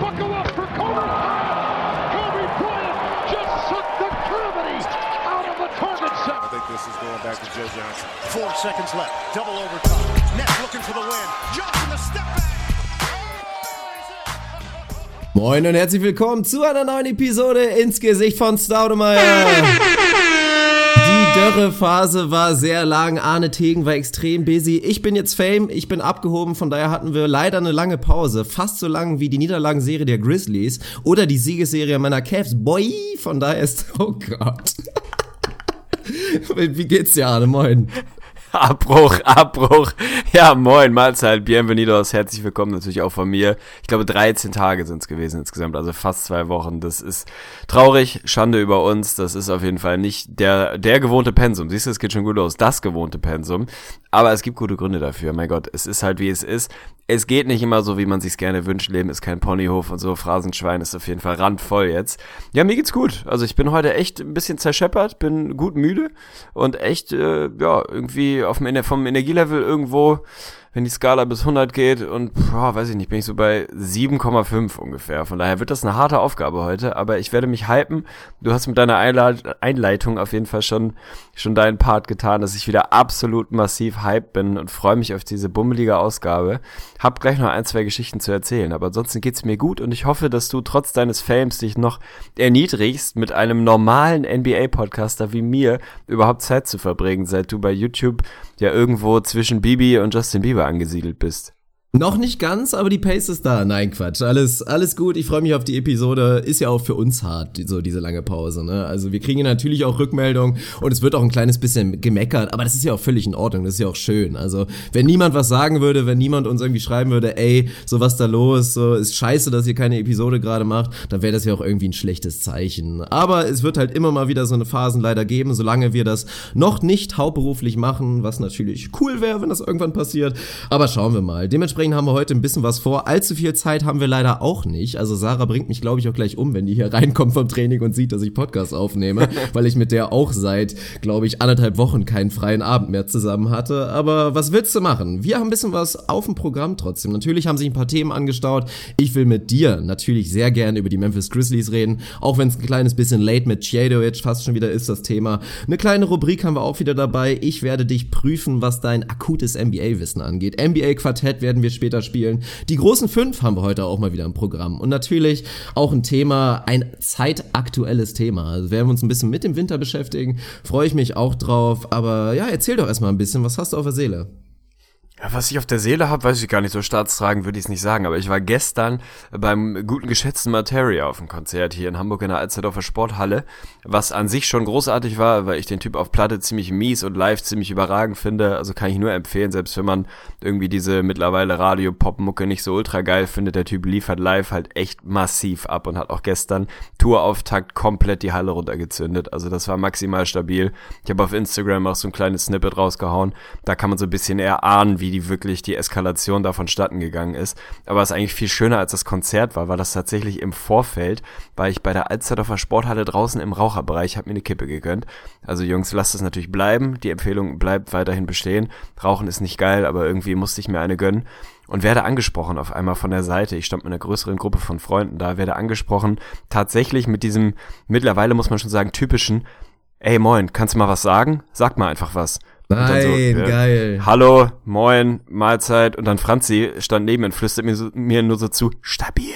Buckle up for Kobe Bryant. Kobe Bryant just sucked the gravity out of the target set. I think this is going back to Joe Johnson. Four seconds left. Double overtime. Nets looking for the win. Johnson the step back. Moin und herzlich willkommen zu einer neuen Episode ins Gesicht von Staudemeyer. Die Dörrephase war sehr lang, Arne Tegen war extrem busy. Ich bin jetzt Fame, ich bin abgehoben, von daher hatten wir leider eine lange Pause. Fast so lang wie die Niederlagenserie der Grizzlies oder die Siegesserie meiner Cavs. Boy, von daher ist, oh Gott. Wie geht's dir, Arne? Moin. Abbruch, Abbruch. Ja, moin, Mahlzeit, bienvenidos, herzlich willkommen natürlich auch von mir. Ich glaube, 13 Tage sind es gewesen insgesamt, also fast zwei Wochen. Das ist traurig, Schande über uns. Das ist auf jeden Fall nicht der, der gewohnte Pensum. Siehst du, es geht schon gut los. Das gewohnte Pensum. Aber es gibt gute Gründe dafür. Mein Gott, es ist halt wie es ist. Es geht nicht immer so, wie man sich's gerne wünscht. Leben ist kein Ponyhof und so. Phrasenschwein ist auf jeden Fall randvoll jetzt. Ja, mir geht's gut. Also ich bin heute echt ein bisschen zerscheppert, bin gut müde und echt, äh, ja, irgendwie auf dem, vom Energielevel irgendwo wenn die Skala bis 100 geht und, boah, weiß ich nicht, bin ich so bei 7,5 ungefähr. Von daher wird das eine harte Aufgabe heute, aber ich werde mich hypen. Du hast mit deiner Einleitung auf jeden Fall schon, schon deinen Part getan, dass ich wieder absolut massiv hype bin und freue mich auf diese bummelige Ausgabe. Hab gleich noch ein, zwei Geschichten zu erzählen, aber ansonsten geht's mir gut und ich hoffe, dass du trotz deines Fames dich noch erniedrigst, mit einem normalen NBA-Podcaster wie mir überhaupt Zeit zu verbringen, seit du bei YouTube ja irgendwo zwischen Bibi und Justin Bieber angesiedelt bist. Noch nicht ganz, aber die Pace ist da. Nein, Quatsch. Alles, alles gut. Ich freue mich auf die Episode. Ist ja auch für uns hart, so diese lange Pause. Ne? Also wir kriegen natürlich auch Rückmeldungen und es wird auch ein kleines bisschen gemeckert, aber das ist ja auch völlig in Ordnung. Das ist ja auch schön. Also wenn niemand was sagen würde, wenn niemand uns irgendwie schreiben würde, ey, so was da los, so ist scheiße, dass ihr keine Episode gerade macht, dann wäre das ja auch irgendwie ein schlechtes Zeichen. Aber es wird halt immer mal wieder so eine Phasen leider geben, solange wir das noch nicht hauptberuflich machen, was natürlich cool wäre, wenn das irgendwann passiert. Aber schauen wir mal. Dementsprechend Dementsprechend haben wir heute ein bisschen was vor. Allzu viel Zeit haben wir leider auch nicht. Also Sarah bringt mich, glaube ich, auch gleich um, wenn die hier reinkommt vom Training und sieht, dass ich Podcast aufnehme, weil ich mit der auch seit, glaube ich, anderthalb Wochen keinen freien Abend mehr zusammen hatte. Aber was willst du machen? Wir haben ein bisschen was auf dem Programm trotzdem. Natürlich haben sich ein paar Themen angestaut. Ich will mit dir natürlich sehr gerne über die Memphis Grizzlies reden, auch wenn es ein kleines bisschen late mit Chiadovic fast schon wieder ist das Thema. Eine kleine Rubrik haben wir auch wieder dabei. Ich werde dich prüfen, was dein akutes NBA-Wissen angeht. NBA-Quartett werden wir später spielen. Die großen fünf haben wir heute auch mal wieder im Programm. Und natürlich auch ein Thema, ein zeitaktuelles Thema. Also werden wir uns ein bisschen mit dem Winter beschäftigen. Freue ich mich auch drauf. Aber ja, erzähl doch erstmal ein bisschen, was hast du auf der Seele? Ja, was ich auf der Seele habe, weiß ich gar nicht. So staatstragend würde ich es nicht sagen. Aber ich war gestern beim guten geschätzten Materia auf dem Konzert hier in Hamburg in der Alsterdorfer Sporthalle, was an sich schon großartig war, weil ich den Typ auf Platte ziemlich mies und live ziemlich überragend finde. Also kann ich nur empfehlen, selbst wenn man irgendwie diese mittlerweile Radio-Pop-Mucke nicht so ultra geil findet. Der Typ liefert live halt echt massiv ab und hat auch gestern Tourauftakt komplett die Halle runtergezündet. Also das war maximal stabil. Ich habe auf Instagram auch so ein kleines Snippet rausgehauen. Da kann man so ein bisschen eher ahnen, wie wie die wirklich die Eskalation da vonstatten gegangen ist. Aber was eigentlich viel schöner als das Konzert war, war das tatsächlich im Vorfeld, weil ich bei der Alsterdorfer Sporthalle draußen im Raucherbereich habe mir eine Kippe gegönnt. Also Jungs, lasst es natürlich bleiben. Die Empfehlung bleibt weiterhin bestehen. Rauchen ist nicht geil, aber irgendwie musste ich mir eine gönnen und werde angesprochen auf einmal von der Seite. Ich stand mit einer größeren Gruppe von Freunden da, werde angesprochen, tatsächlich mit diesem, mittlerweile muss man schon sagen, typischen, ey moin, kannst du mal was sagen? Sag mal einfach was. Nein, so, geil. Hallo, moin, Mahlzeit. Und dann Franzi stand neben mir und flüstert mir, so, mir nur so zu, stabil.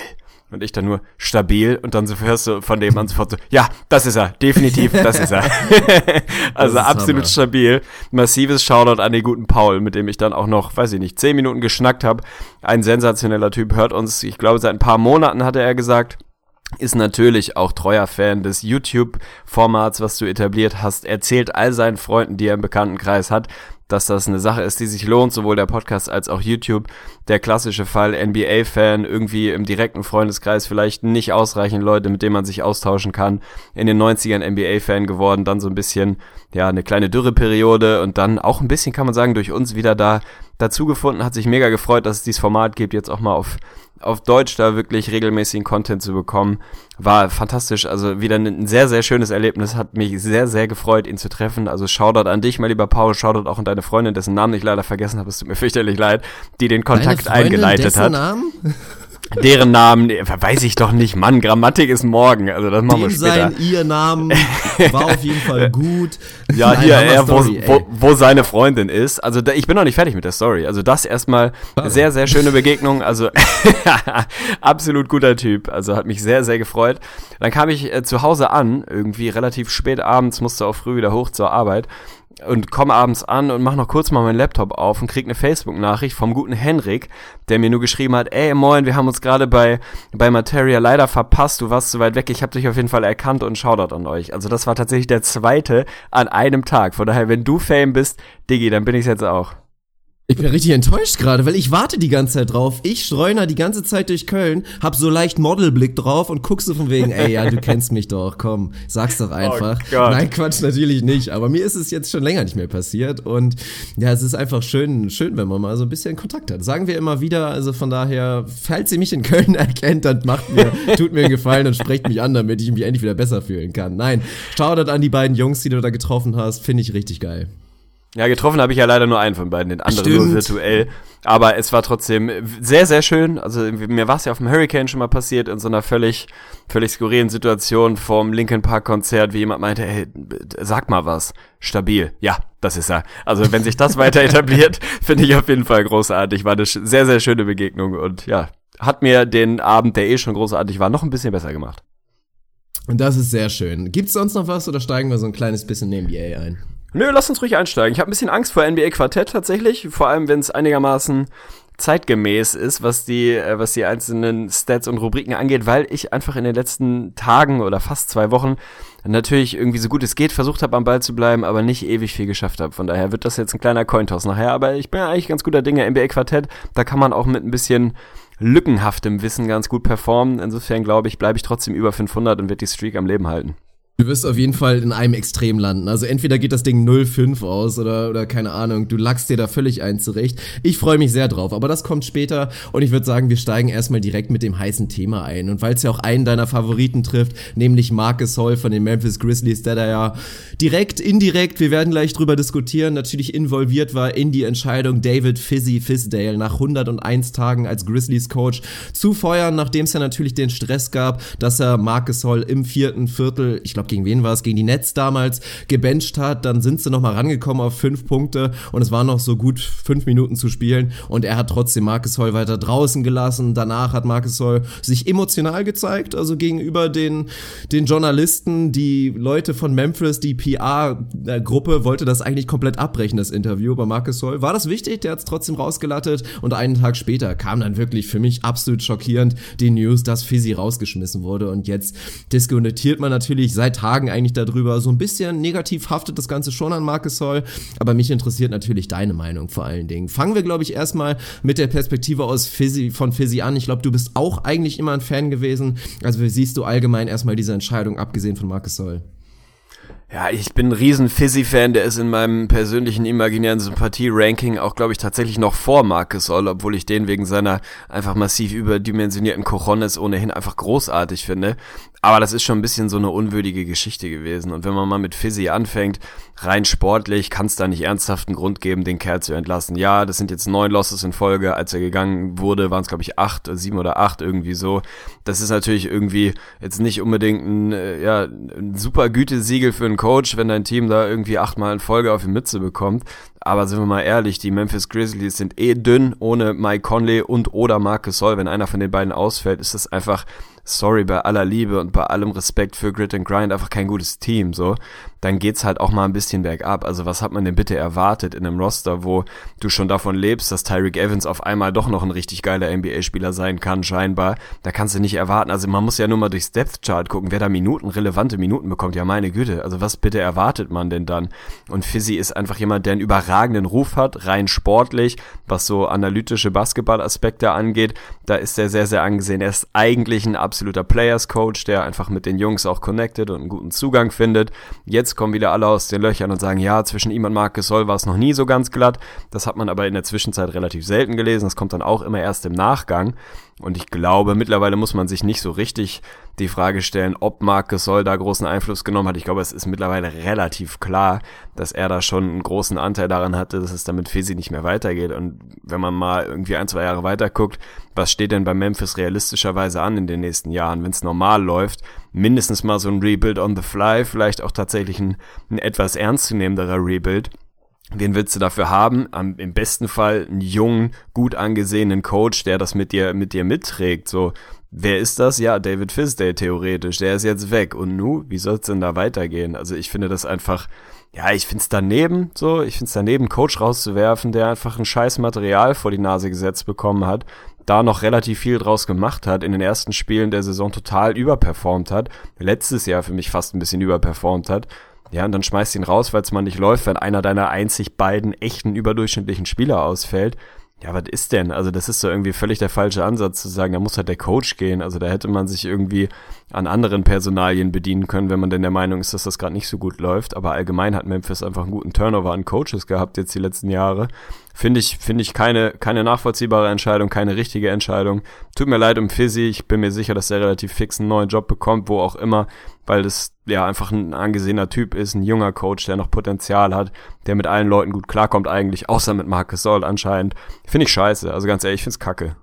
Und ich dann nur stabil und dann so hörst du von dem an sofort so, ja, das ist er, definitiv, das ist er. also ist absolut Hammer. stabil. Massives Shoutout an den guten Paul, mit dem ich dann auch noch, weiß ich nicht, zehn Minuten geschnackt habe. Ein sensationeller Typ, hört uns, ich glaube, seit ein paar Monaten hatte er gesagt ist natürlich auch treuer Fan des YouTube-Formats, was du etabliert hast, erzählt all seinen Freunden, die er im Bekanntenkreis hat, dass das eine Sache ist, die sich lohnt, sowohl der Podcast als auch YouTube. Der klassische Fall NBA-Fan, irgendwie im direkten Freundeskreis vielleicht nicht ausreichend Leute, mit denen man sich austauschen kann. In den 90ern NBA-Fan geworden, dann so ein bisschen, ja, eine kleine Dürreperiode und dann auch ein bisschen, kann man sagen, durch uns wieder da dazu gefunden, hat sich mega gefreut, dass es dieses Format gibt, jetzt auch mal auf auf Deutsch da wirklich regelmäßigen Content zu bekommen, war fantastisch. Also wieder ein sehr, sehr schönes Erlebnis. Hat mich sehr, sehr gefreut, ihn zu treffen. Also Shoutout an dich, mein lieber Paul. Shoutout auch an deine Freundin, dessen Namen ich leider vergessen habe. Es tut mir fürchterlich leid, die den Kontakt eingeleitet hat. Namen? Deren Namen, weiß ich doch nicht, Mann, Grammatik ist morgen, also das machen Dem wir später. sein, ihr Namen war auf jeden Fall gut. Ja, Nein, hier, er, wo, wo, wo seine Freundin ist. Also da, ich bin noch nicht fertig mit der Story. Also das erstmal sehr, sehr schöne Begegnung. Also absolut guter Typ. Also hat mich sehr, sehr gefreut. Dann kam ich äh, zu Hause an, irgendwie relativ spät abends, musste auch früh wieder hoch zur Arbeit und komme abends an und mach noch kurz mal meinen Laptop auf und krieg eine Facebook-Nachricht vom guten Henrik, der mir nur geschrieben hat, ey moin, wir haben uns gerade bei, bei Materia leider verpasst, du warst zu weit weg, ich habe dich auf jeden Fall erkannt und Shoutout an euch. Also das war tatsächlich der zweite an einem Tag. Von daher, wenn du Fame bist, Diggi, dann bin ich's jetzt auch. Ich bin richtig enttäuscht gerade, weil ich warte die ganze Zeit drauf. Ich streuner die ganze Zeit durch Köln, hab so leicht Modelblick drauf und guckst so von wegen, ey, ja, du kennst mich doch, komm, sag's doch einfach. Gott. Nein, Quatsch, natürlich nicht, aber mir ist es jetzt schon länger nicht mehr passiert und ja, es ist einfach schön, schön, wenn man mal so ein bisschen Kontakt hat. Sagen wir immer wieder, also von daher, falls ihr mich in Köln erkennt, dann macht mir, tut mir einen Gefallen und sprecht mich an, damit ich mich endlich wieder besser fühlen kann. Nein, Shoutout an die beiden Jungs, die du da getroffen hast, finde ich richtig geil. Ja, getroffen habe ich ja leider nur einen von beiden, den anderen Stimmt. nur virtuell. Aber es war trotzdem sehr, sehr schön. Also mir war es ja auf dem Hurricane schon mal passiert, in so einer völlig, völlig skurrilen Situation vom Linkin Park Konzert, wie jemand meinte, ey, sag mal was. Stabil. Ja, das ist er. Also wenn sich das weiter etabliert, finde ich auf jeden Fall großartig. War eine sehr, sehr schöne Begegnung und ja, hat mir den Abend, der eh schon großartig war, noch ein bisschen besser gemacht. Und das ist sehr schön. Gibt's sonst noch was oder steigen wir so ein kleines bisschen in die NBA ein? Nö, lass uns ruhig einsteigen. Ich habe ein bisschen Angst vor NBA Quartett tatsächlich, vor allem wenn es einigermaßen zeitgemäß ist, was die, äh, was die einzelnen Stats und Rubriken angeht, weil ich einfach in den letzten Tagen oder fast zwei Wochen natürlich irgendwie so gut es geht versucht habe, am Ball zu bleiben, aber nicht ewig viel geschafft habe. Von daher wird das jetzt ein kleiner Cointoss nachher, aber ich bin eigentlich ganz guter Dinge. NBA Quartett, da kann man auch mit ein bisschen lückenhaftem Wissen ganz gut performen. Insofern glaube ich, bleibe ich trotzdem über 500 und werde die Streak am Leben halten. Du wirst auf jeden Fall in einem Extrem landen. Also entweder geht das Ding 0-5 aus oder, oder keine Ahnung, du lachst dir da völlig ein zurecht. Ich freue mich sehr drauf, aber das kommt später und ich würde sagen, wir steigen erstmal direkt mit dem heißen Thema ein. Und weil es ja auch einen deiner Favoriten trifft, nämlich Marcus Hall von den Memphis Grizzlies, der da ja direkt, indirekt, wir werden gleich drüber diskutieren, natürlich involviert war in die Entscheidung, David Fizzy Fizdale nach 101 Tagen als Grizzlies Coach zu feuern, nachdem es ja natürlich den Stress gab, dass er Marcus Hall im vierten Viertel, ich glaube gegen wen war es, gegen die Nets damals, gebencht hat. Dann sind sie nochmal rangekommen auf fünf Punkte und es waren noch so gut fünf Minuten zu spielen und er hat trotzdem Marcus Hall weiter draußen gelassen. Danach hat Marcus Hall sich emotional gezeigt, also gegenüber den, den Journalisten, die Leute von Memphis, die PR-Gruppe wollte das eigentlich komplett abbrechen, das Interview bei Marcus Hall. War das wichtig? Der hat es trotzdem rausgelattet und einen Tag später kam dann wirklich für mich absolut schockierend die News, dass Fizzy rausgeschmissen wurde und jetzt diskutiert man natürlich seit Tagen eigentlich darüber. So ein bisschen negativ haftet das Ganze schon an Marcus Hall, aber mich interessiert natürlich deine Meinung vor allen Dingen. Fangen wir, glaube ich, erstmal mit der Perspektive aus Fizzy, von Fizzy an. Ich glaube, du bist auch eigentlich immer ein Fan gewesen. Also wie siehst du allgemein erstmal diese Entscheidung, abgesehen von Marcus Hall? Ja, ich bin ein riesen Fizzy-Fan, der ist in meinem persönlichen imaginären Sympathie-Ranking auch, glaube ich, tatsächlich noch vor Marcus All, obwohl ich den wegen seiner einfach massiv überdimensionierten Cojones ohnehin einfach großartig finde. Aber das ist schon ein bisschen so eine unwürdige Geschichte gewesen. Und wenn man mal mit Fizzy anfängt, rein sportlich, kann es da nicht ernsthaft einen Grund geben, den Kerl zu entlassen. Ja, das sind jetzt neun Losses in Folge. Als er gegangen wurde, waren es, glaube ich, acht, sieben oder acht irgendwie so. Das ist natürlich irgendwie jetzt nicht unbedingt ein, äh, ja, ein super Gütesiegel für einen Coach, wenn dein Team da irgendwie achtmal in Folge auf die Mütze bekommt. Aber sind wir mal ehrlich, die Memphis Grizzlies sind eh dünn ohne Mike Conley und oder Marcus Sol. Wenn einer von den beiden ausfällt, ist das einfach, sorry, bei aller Liebe und bei allem Respekt für Grit and Grind einfach kein gutes Team, so. Dann geht's halt auch mal ein bisschen bergab. Also was hat man denn bitte erwartet in einem Roster, wo du schon davon lebst, dass Tyreek Evans auf einmal doch noch ein richtig geiler NBA-Spieler sein kann, scheinbar. Da kannst du nicht erwarten. Also man muss ja nur mal durchs Depth Chart gucken, wer da Minuten, relevante Minuten bekommt. Ja, meine Güte. Also was bitte erwartet man denn dann? Und Fizzy ist einfach jemand, der einen überragenden Ruf hat, rein sportlich, was so analytische Basketballaspekte angeht. Da ist er sehr, sehr angesehen. Er ist eigentlich ein absoluter Players Coach, der einfach mit den Jungs auch connected und einen guten Zugang findet. Jetzt kommen wieder alle aus den Löchern und sagen, ja, zwischen ihm und Marcus Sol war es noch nie so ganz glatt. Das hat man aber in der Zwischenzeit relativ selten gelesen. Das kommt dann auch immer erst im Nachgang. Und ich glaube, mittlerweile muss man sich nicht so richtig die Frage stellen, ob Marcus Soll da großen Einfluss genommen hat. Ich glaube, es ist mittlerweile relativ klar, dass er da schon einen großen Anteil daran hatte, dass es damit Fizzy nicht mehr weitergeht. Und wenn man mal irgendwie ein, zwei Jahre weiter guckt, was steht denn bei Memphis realistischerweise an in den nächsten Jahren, wenn es normal läuft? Mindestens mal so ein Rebuild on the fly, vielleicht auch tatsächlich ein, ein etwas ernstzunehmenderer Rebuild. Wen willst du dafür haben? Am, Im besten Fall einen jungen, gut angesehenen Coach, der das mit dir, mit dir mitträgt. So, wer ist das? Ja, David Fisdale theoretisch. Der ist jetzt weg. Und nu, wie soll's denn da weitergehen? Also ich finde das einfach, ja, ich find's daneben, so, ich find's daneben, Coach rauszuwerfen, der einfach ein scheiß Material vor die Nase gesetzt bekommen hat, da noch relativ viel draus gemacht hat, in den ersten Spielen der Saison total überperformt hat, letztes Jahr für mich fast ein bisschen überperformt hat ja, und dann schmeißt ihn raus, weil es mal nicht läuft, wenn einer deiner einzig beiden echten überdurchschnittlichen Spieler ausfällt. Ja, was ist denn? Also das ist so irgendwie völlig der falsche Ansatz zu sagen, da muss halt der Coach gehen. Also da hätte man sich irgendwie an anderen Personalien bedienen können, wenn man denn der Meinung ist, dass das gerade nicht so gut läuft. Aber allgemein hat Memphis einfach einen guten Turnover an Coaches gehabt jetzt die letzten Jahre. Finde ich, finde ich keine, keine nachvollziehbare Entscheidung, keine richtige Entscheidung. Tut mir leid um Fizzy, ich bin mir sicher, dass er relativ fix einen neuen Job bekommt, wo auch immer, weil das ja einfach ein angesehener Typ ist, ein junger Coach, der noch Potenzial hat, der mit allen Leuten gut klarkommt eigentlich, außer mit Marcus Soll anscheinend. Finde ich scheiße, also ganz ehrlich, ich finde es kacke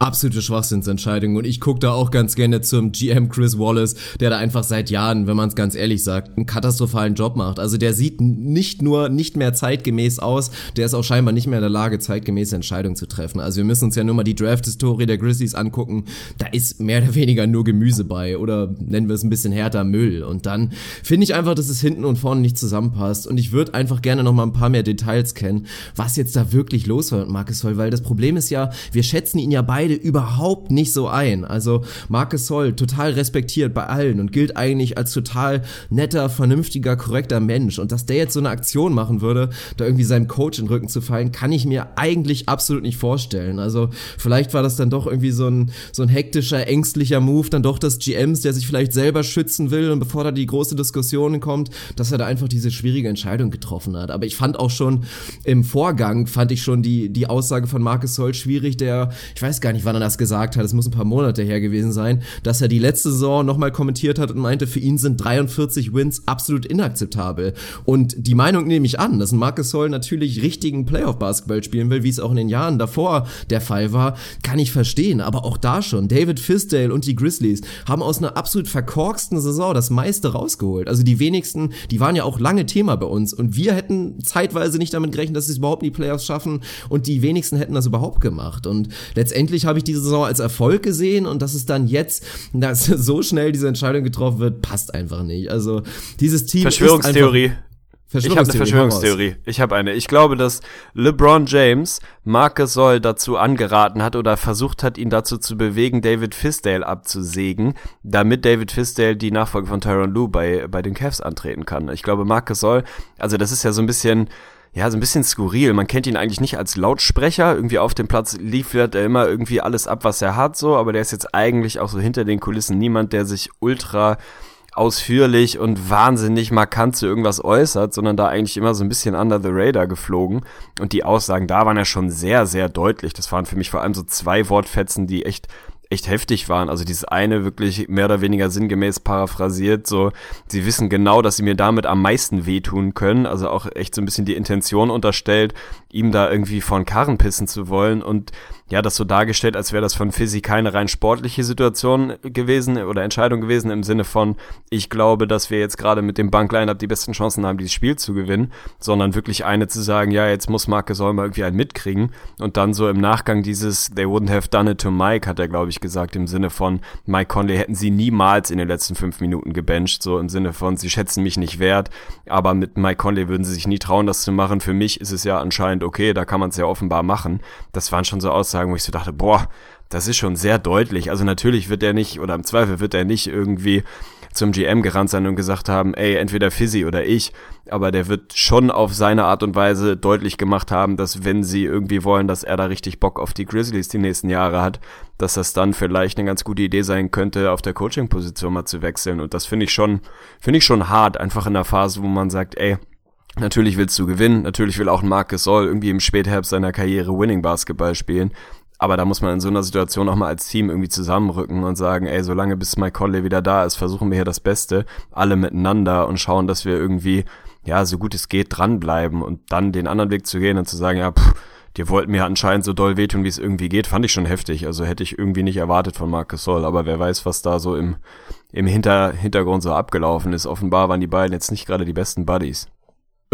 absolute Schwachsinnsentscheidung und ich gucke da auch ganz gerne zum GM Chris Wallace, der da einfach seit Jahren, wenn man es ganz ehrlich sagt, einen katastrophalen Job macht. Also der sieht nicht nur nicht mehr zeitgemäß aus, der ist auch scheinbar nicht mehr in der Lage, zeitgemäße Entscheidungen zu treffen. Also wir müssen uns ja nur mal die Draft-Historie der Grizzlies angucken. Da ist mehr oder weniger nur Gemüse bei oder nennen wir es ein bisschen härter Müll. Und dann finde ich einfach, dass es hinten und vorne nicht zusammenpasst und ich würde einfach gerne noch mal ein paar mehr Details kennen, was jetzt da wirklich los war mit Marcus Holl, weil das Problem ist ja, wir schätzen ihn ja beide beide überhaupt nicht so ein. Also Marcus Soll total respektiert bei allen und gilt eigentlich als total netter, vernünftiger, korrekter Mensch. Und dass der jetzt so eine Aktion machen würde, da irgendwie seinem Coach in den Rücken zu fallen, kann ich mir eigentlich absolut nicht vorstellen. Also vielleicht war das dann doch irgendwie so ein, so ein hektischer, ängstlicher Move, dann doch des GMs, der sich vielleicht selber schützen will und bevor da die große Diskussion kommt, dass er da einfach diese schwierige Entscheidung getroffen hat. Aber ich fand auch schon im Vorgang, fand ich schon die, die Aussage von Marcus Soll schwierig, der, ich weiß gar nicht, nicht, wann er das gesagt hat, es muss ein paar Monate her gewesen sein, dass er die letzte Saison nochmal kommentiert hat und meinte, für ihn sind 43 Wins absolut inakzeptabel. Und die Meinung nehme ich an, dass Marcus Soll natürlich richtigen Playoff-Basketball spielen will, wie es auch in den Jahren davor der Fall war, kann ich verstehen. Aber auch da schon, David Fisdale und die Grizzlies haben aus einer absolut verkorksten Saison das meiste rausgeholt. Also die wenigsten, die waren ja auch lange Thema bei uns und wir hätten zeitweise nicht damit gerechnet, dass sie es überhaupt in die Playoffs schaffen und die wenigsten hätten das überhaupt gemacht. Und letztendlich habe ich diese Saison als Erfolg gesehen und dass es dann jetzt, dass so schnell diese Entscheidung getroffen wird, passt einfach nicht. Also dieses Team Verschwörungstheorie. Ich habe eine Verschwörungstheorie. Ich habe eine. Ich glaube, dass LeBron James Marcus Soll dazu angeraten hat oder versucht hat, ihn dazu zu bewegen, David Fisdale abzusägen, damit David Fisdale die Nachfolge von Tyron Lue bei, bei den Cavs antreten kann. Ich glaube, Marcus Soll, also das ist ja so ein bisschen ja, so ein bisschen skurril. Man kennt ihn eigentlich nicht als Lautsprecher. Irgendwie auf dem Platz liefert er immer irgendwie alles ab, was er hat, so, aber der ist jetzt eigentlich auch so hinter den Kulissen niemand, der sich ultra ausführlich und wahnsinnig markant zu irgendwas äußert, sondern da eigentlich immer so ein bisschen under the radar geflogen. Und die Aussagen da waren ja schon sehr, sehr deutlich. Das waren für mich vor allem so zwei Wortfetzen, die echt echt heftig waren. Also dieses eine wirklich mehr oder weniger sinngemäß paraphrasiert, so, sie wissen genau, dass sie mir damit am meisten wehtun können. Also auch echt so ein bisschen die Intention unterstellt, ihm da irgendwie von Karren pissen zu wollen und ja, das so dargestellt, als wäre das von Fizzy keine rein sportliche Situation gewesen oder Entscheidung gewesen im Sinne von, ich glaube, dass wir jetzt gerade mit dem Bankline-Up die besten Chancen haben, dieses Spiel zu gewinnen, sondern wirklich eine zu sagen, ja, jetzt muss Marke Solmer irgendwie einen mitkriegen und dann so im Nachgang dieses They wouldn't have done it to Mike, hat er, glaube ich, gesagt, im Sinne von Mike Conley hätten sie niemals in den letzten fünf Minuten gebencht, so im Sinne von, sie schätzen mich nicht wert, aber mit Mike Conley würden sie sich nie trauen, das zu machen. Für mich ist es ja anscheinend okay, da kann man es ja offenbar machen. Das waren schon so Aussagen, Aussagen, wo ich so dachte, boah, das ist schon sehr deutlich. Also natürlich wird er nicht, oder im Zweifel wird er nicht irgendwie zum GM gerannt sein und gesagt haben, ey, entweder Fizzy oder ich, aber der wird schon auf seine Art und Weise deutlich gemacht haben, dass wenn sie irgendwie wollen, dass er da richtig Bock auf die Grizzlies die nächsten Jahre hat, dass das dann vielleicht eine ganz gute Idee sein könnte, auf der Coaching-Position mal zu wechseln. Und das finde ich schon, finde ich schon hart, einfach in der Phase, wo man sagt, ey, Natürlich willst du gewinnen, natürlich will auch ein Marcus Soll irgendwie im Spätherbst seiner Karriere Winning Basketball spielen, Aber da muss man in so einer Situation auch mal als Team irgendwie zusammenrücken und sagen, ey, solange bis Mike Conley wieder da ist, versuchen wir hier das Beste, alle miteinander und schauen, dass wir irgendwie, ja, so gut es geht, dranbleiben und dann den anderen Weg zu gehen und zu sagen, ja, pff, dir wollten mir anscheinend so doll wehtun, wie es irgendwie geht, fand ich schon heftig. Also hätte ich irgendwie nicht erwartet von Marcus Soll, aber wer weiß, was da so im, im Hinter Hintergrund so abgelaufen ist. Offenbar waren die beiden jetzt nicht gerade die besten Buddies.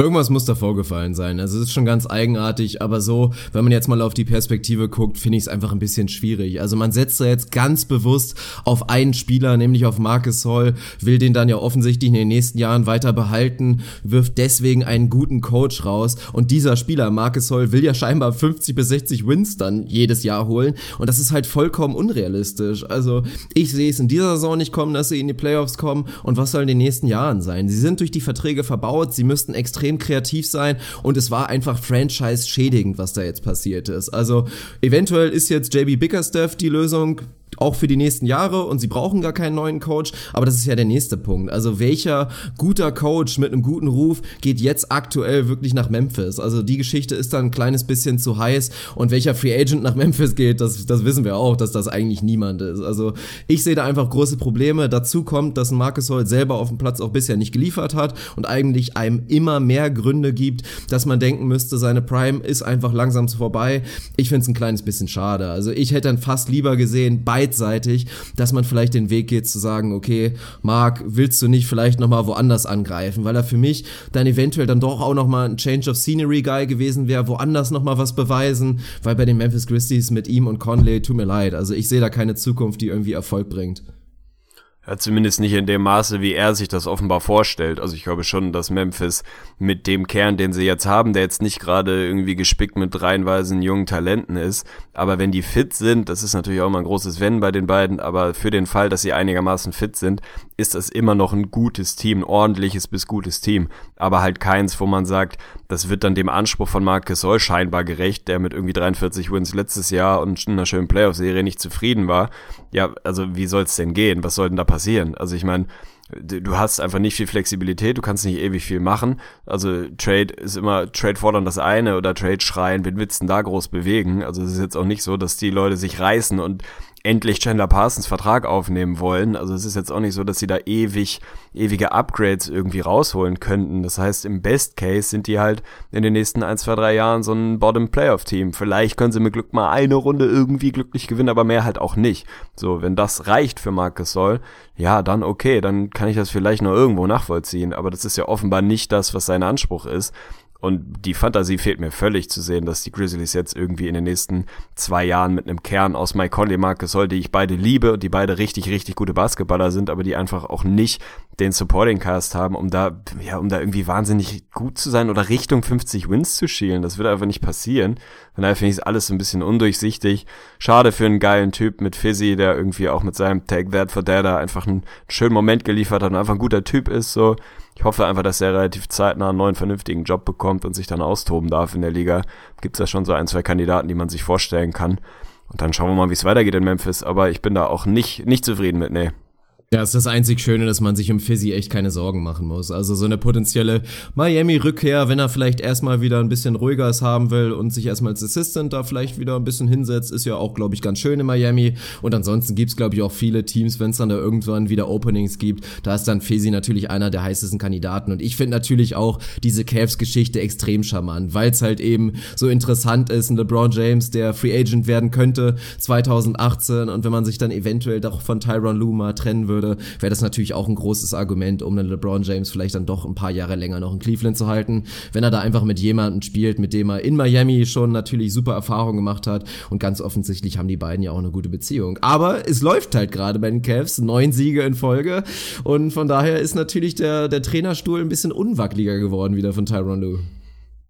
Irgendwas muss da vorgefallen sein. Also es ist schon ganz eigenartig, aber so, wenn man jetzt mal auf die Perspektive guckt, finde ich es einfach ein bisschen schwierig. Also man setzt da jetzt ganz bewusst auf einen Spieler, nämlich auf Marcus Hall, will den dann ja offensichtlich in den nächsten Jahren weiter behalten, wirft deswegen einen guten Coach raus und dieser Spieler, Marcus Hall, will ja scheinbar 50 bis 60 Wins dann jedes Jahr holen und das ist halt vollkommen unrealistisch. Also ich sehe es in dieser Saison nicht kommen, dass sie in die Playoffs kommen und was soll in den nächsten Jahren sein? Sie sind durch die Verträge verbaut, sie müssten extrem extrem kreativ sein und es war einfach franchise-schädigend, was da jetzt passiert ist. Also eventuell ist jetzt JB Bickerstaff die Lösung, auch für die nächsten Jahre und sie brauchen gar keinen neuen Coach, aber das ist ja der nächste Punkt. Also welcher guter Coach mit einem guten Ruf geht jetzt aktuell wirklich nach Memphis? Also die Geschichte ist dann ein kleines bisschen zu heiß und welcher Free Agent nach Memphis geht, das, das wissen wir auch, dass das eigentlich niemand ist. Also ich sehe da einfach große Probleme. Dazu kommt, dass Marcus Holt selber auf dem Platz auch bisher nicht geliefert hat und eigentlich einem immer mehr Gründe gibt, dass man denken müsste, seine Prime ist einfach langsam vorbei. Ich finde es ein kleines bisschen schade. Also ich hätte dann fast lieber gesehen, beide beidseitig, dass man vielleicht den Weg geht zu sagen, okay, Marc, willst du nicht vielleicht nochmal woanders angreifen, weil er für mich dann eventuell dann doch auch nochmal ein Change of Scenery Guy gewesen wäre, woanders nochmal was beweisen, weil bei den Memphis Grizzlies mit ihm und Conley, tut mir leid, also ich sehe da keine Zukunft, die irgendwie Erfolg bringt. Ja, zumindest nicht in dem Maße, wie er sich das offenbar vorstellt. Also ich glaube schon, dass Memphis mit dem Kern, den sie jetzt haben, der jetzt nicht gerade irgendwie gespickt mit reihenweisen jungen Talenten ist, aber wenn die fit sind, das ist natürlich auch immer ein großes Wenn bei den beiden, aber für den Fall, dass sie einigermaßen fit sind, ist das immer noch ein gutes Team, ein ordentliches bis gutes Team, aber halt keins, wo man sagt, das wird dann dem Anspruch von Marc Gasol scheinbar gerecht, der mit irgendwie 43 Wins letztes Jahr und einer schönen Playoff-Serie nicht zufrieden war. Ja, also wie soll es denn gehen? Was soll denn da passieren? Also ich meine, du hast einfach nicht viel Flexibilität, du kannst nicht ewig viel machen. Also Trade ist immer, Trade fordern das eine oder Trade schreien, wen willst du denn da groß bewegen? Also es ist jetzt auch nicht so, dass die Leute sich reißen und endlich Chandler Parsons Vertrag aufnehmen wollen. Also es ist jetzt auch nicht so, dass sie da ewig, ewige Upgrades irgendwie rausholen könnten. Das heißt, im Best Case sind die halt in den nächsten ein, zwei, drei Jahren so ein Bottom Playoff Team. Vielleicht können sie mit Glück mal eine Runde irgendwie glücklich gewinnen, aber mehr halt auch nicht. So, wenn das reicht für Marcus Soll, ja, dann okay, dann kann ich das vielleicht noch irgendwo nachvollziehen. Aber das ist ja offenbar nicht das, was sein Anspruch ist. Und die Fantasie fehlt mir völlig zu sehen, dass die Grizzlies jetzt irgendwie in den nächsten zwei Jahren mit einem Kern aus Mike Conley, Marcus Soll, die ich beide liebe und die beide richtig, richtig gute Basketballer sind, aber die einfach auch nicht den Supporting Cast haben, um da, ja, um da irgendwie wahnsinnig gut zu sein oder Richtung 50 Wins zu schielen. Das wird einfach nicht passieren. Von daher finde ich es alles ein bisschen undurchsichtig. Schade für einen geilen Typ mit Fizzy, der irgendwie auch mit seinem Take That for Data einfach einen schönen Moment geliefert hat und einfach ein guter Typ ist, so. Ich hoffe einfach, dass er relativ zeitnah einen neuen vernünftigen Job bekommt und sich dann austoben darf in der Liga. Gibt es ja schon so ein, zwei Kandidaten, die man sich vorstellen kann. Und dann schauen wir mal, wie es weitergeht in Memphis. Aber ich bin da auch nicht, nicht zufrieden mit, nee. Ja, ist das einzig Schöne, dass man sich um Fizzy echt keine Sorgen machen muss. Also so eine potenzielle Miami-Rückkehr, wenn er vielleicht erstmal wieder ein bisschen ruhiger es haben will und sich erstmal als Assistant da vielleicht wieder ein bisschen hinsetzt, ist ja auch, glaube ich, ganz schön in Miami. Und ansonsten gibt's glaube ich, auch viele Teams, wenn es dann da irgendwann wieder Openings gibt, da ist dann Fizzy natürlich einer der heißesten Kandidaten. Und ich finde natürlich auch diese Cavs-Geschichte extrem charmant, weil es halt eben so interessant ist, ein LeBron James, der Free Agent werden könnte 2018 und wenn man sich dann eventuell doch von Tyron Luma trennen würde, würde, wäre das natürlich auch ein großes Argument, um einen LeBron James vielleicht dann doch ein paar Jahre länger noch in Cleveland zu halten. Wenn er da einfach mit jemandem spielt, mit dem er in Miami schon natürlich super Erfahrungen gemacht hat und ganz offensichtlich haben die beiden ja auch eine gute Beziehung. Aber es läuft halt gerade bei den Cavs, neun Siege in Folge und von daher ist natürlich der, der Trainerstuhl ein bisschen unwackeliger geworden wieder von Tyron Lue.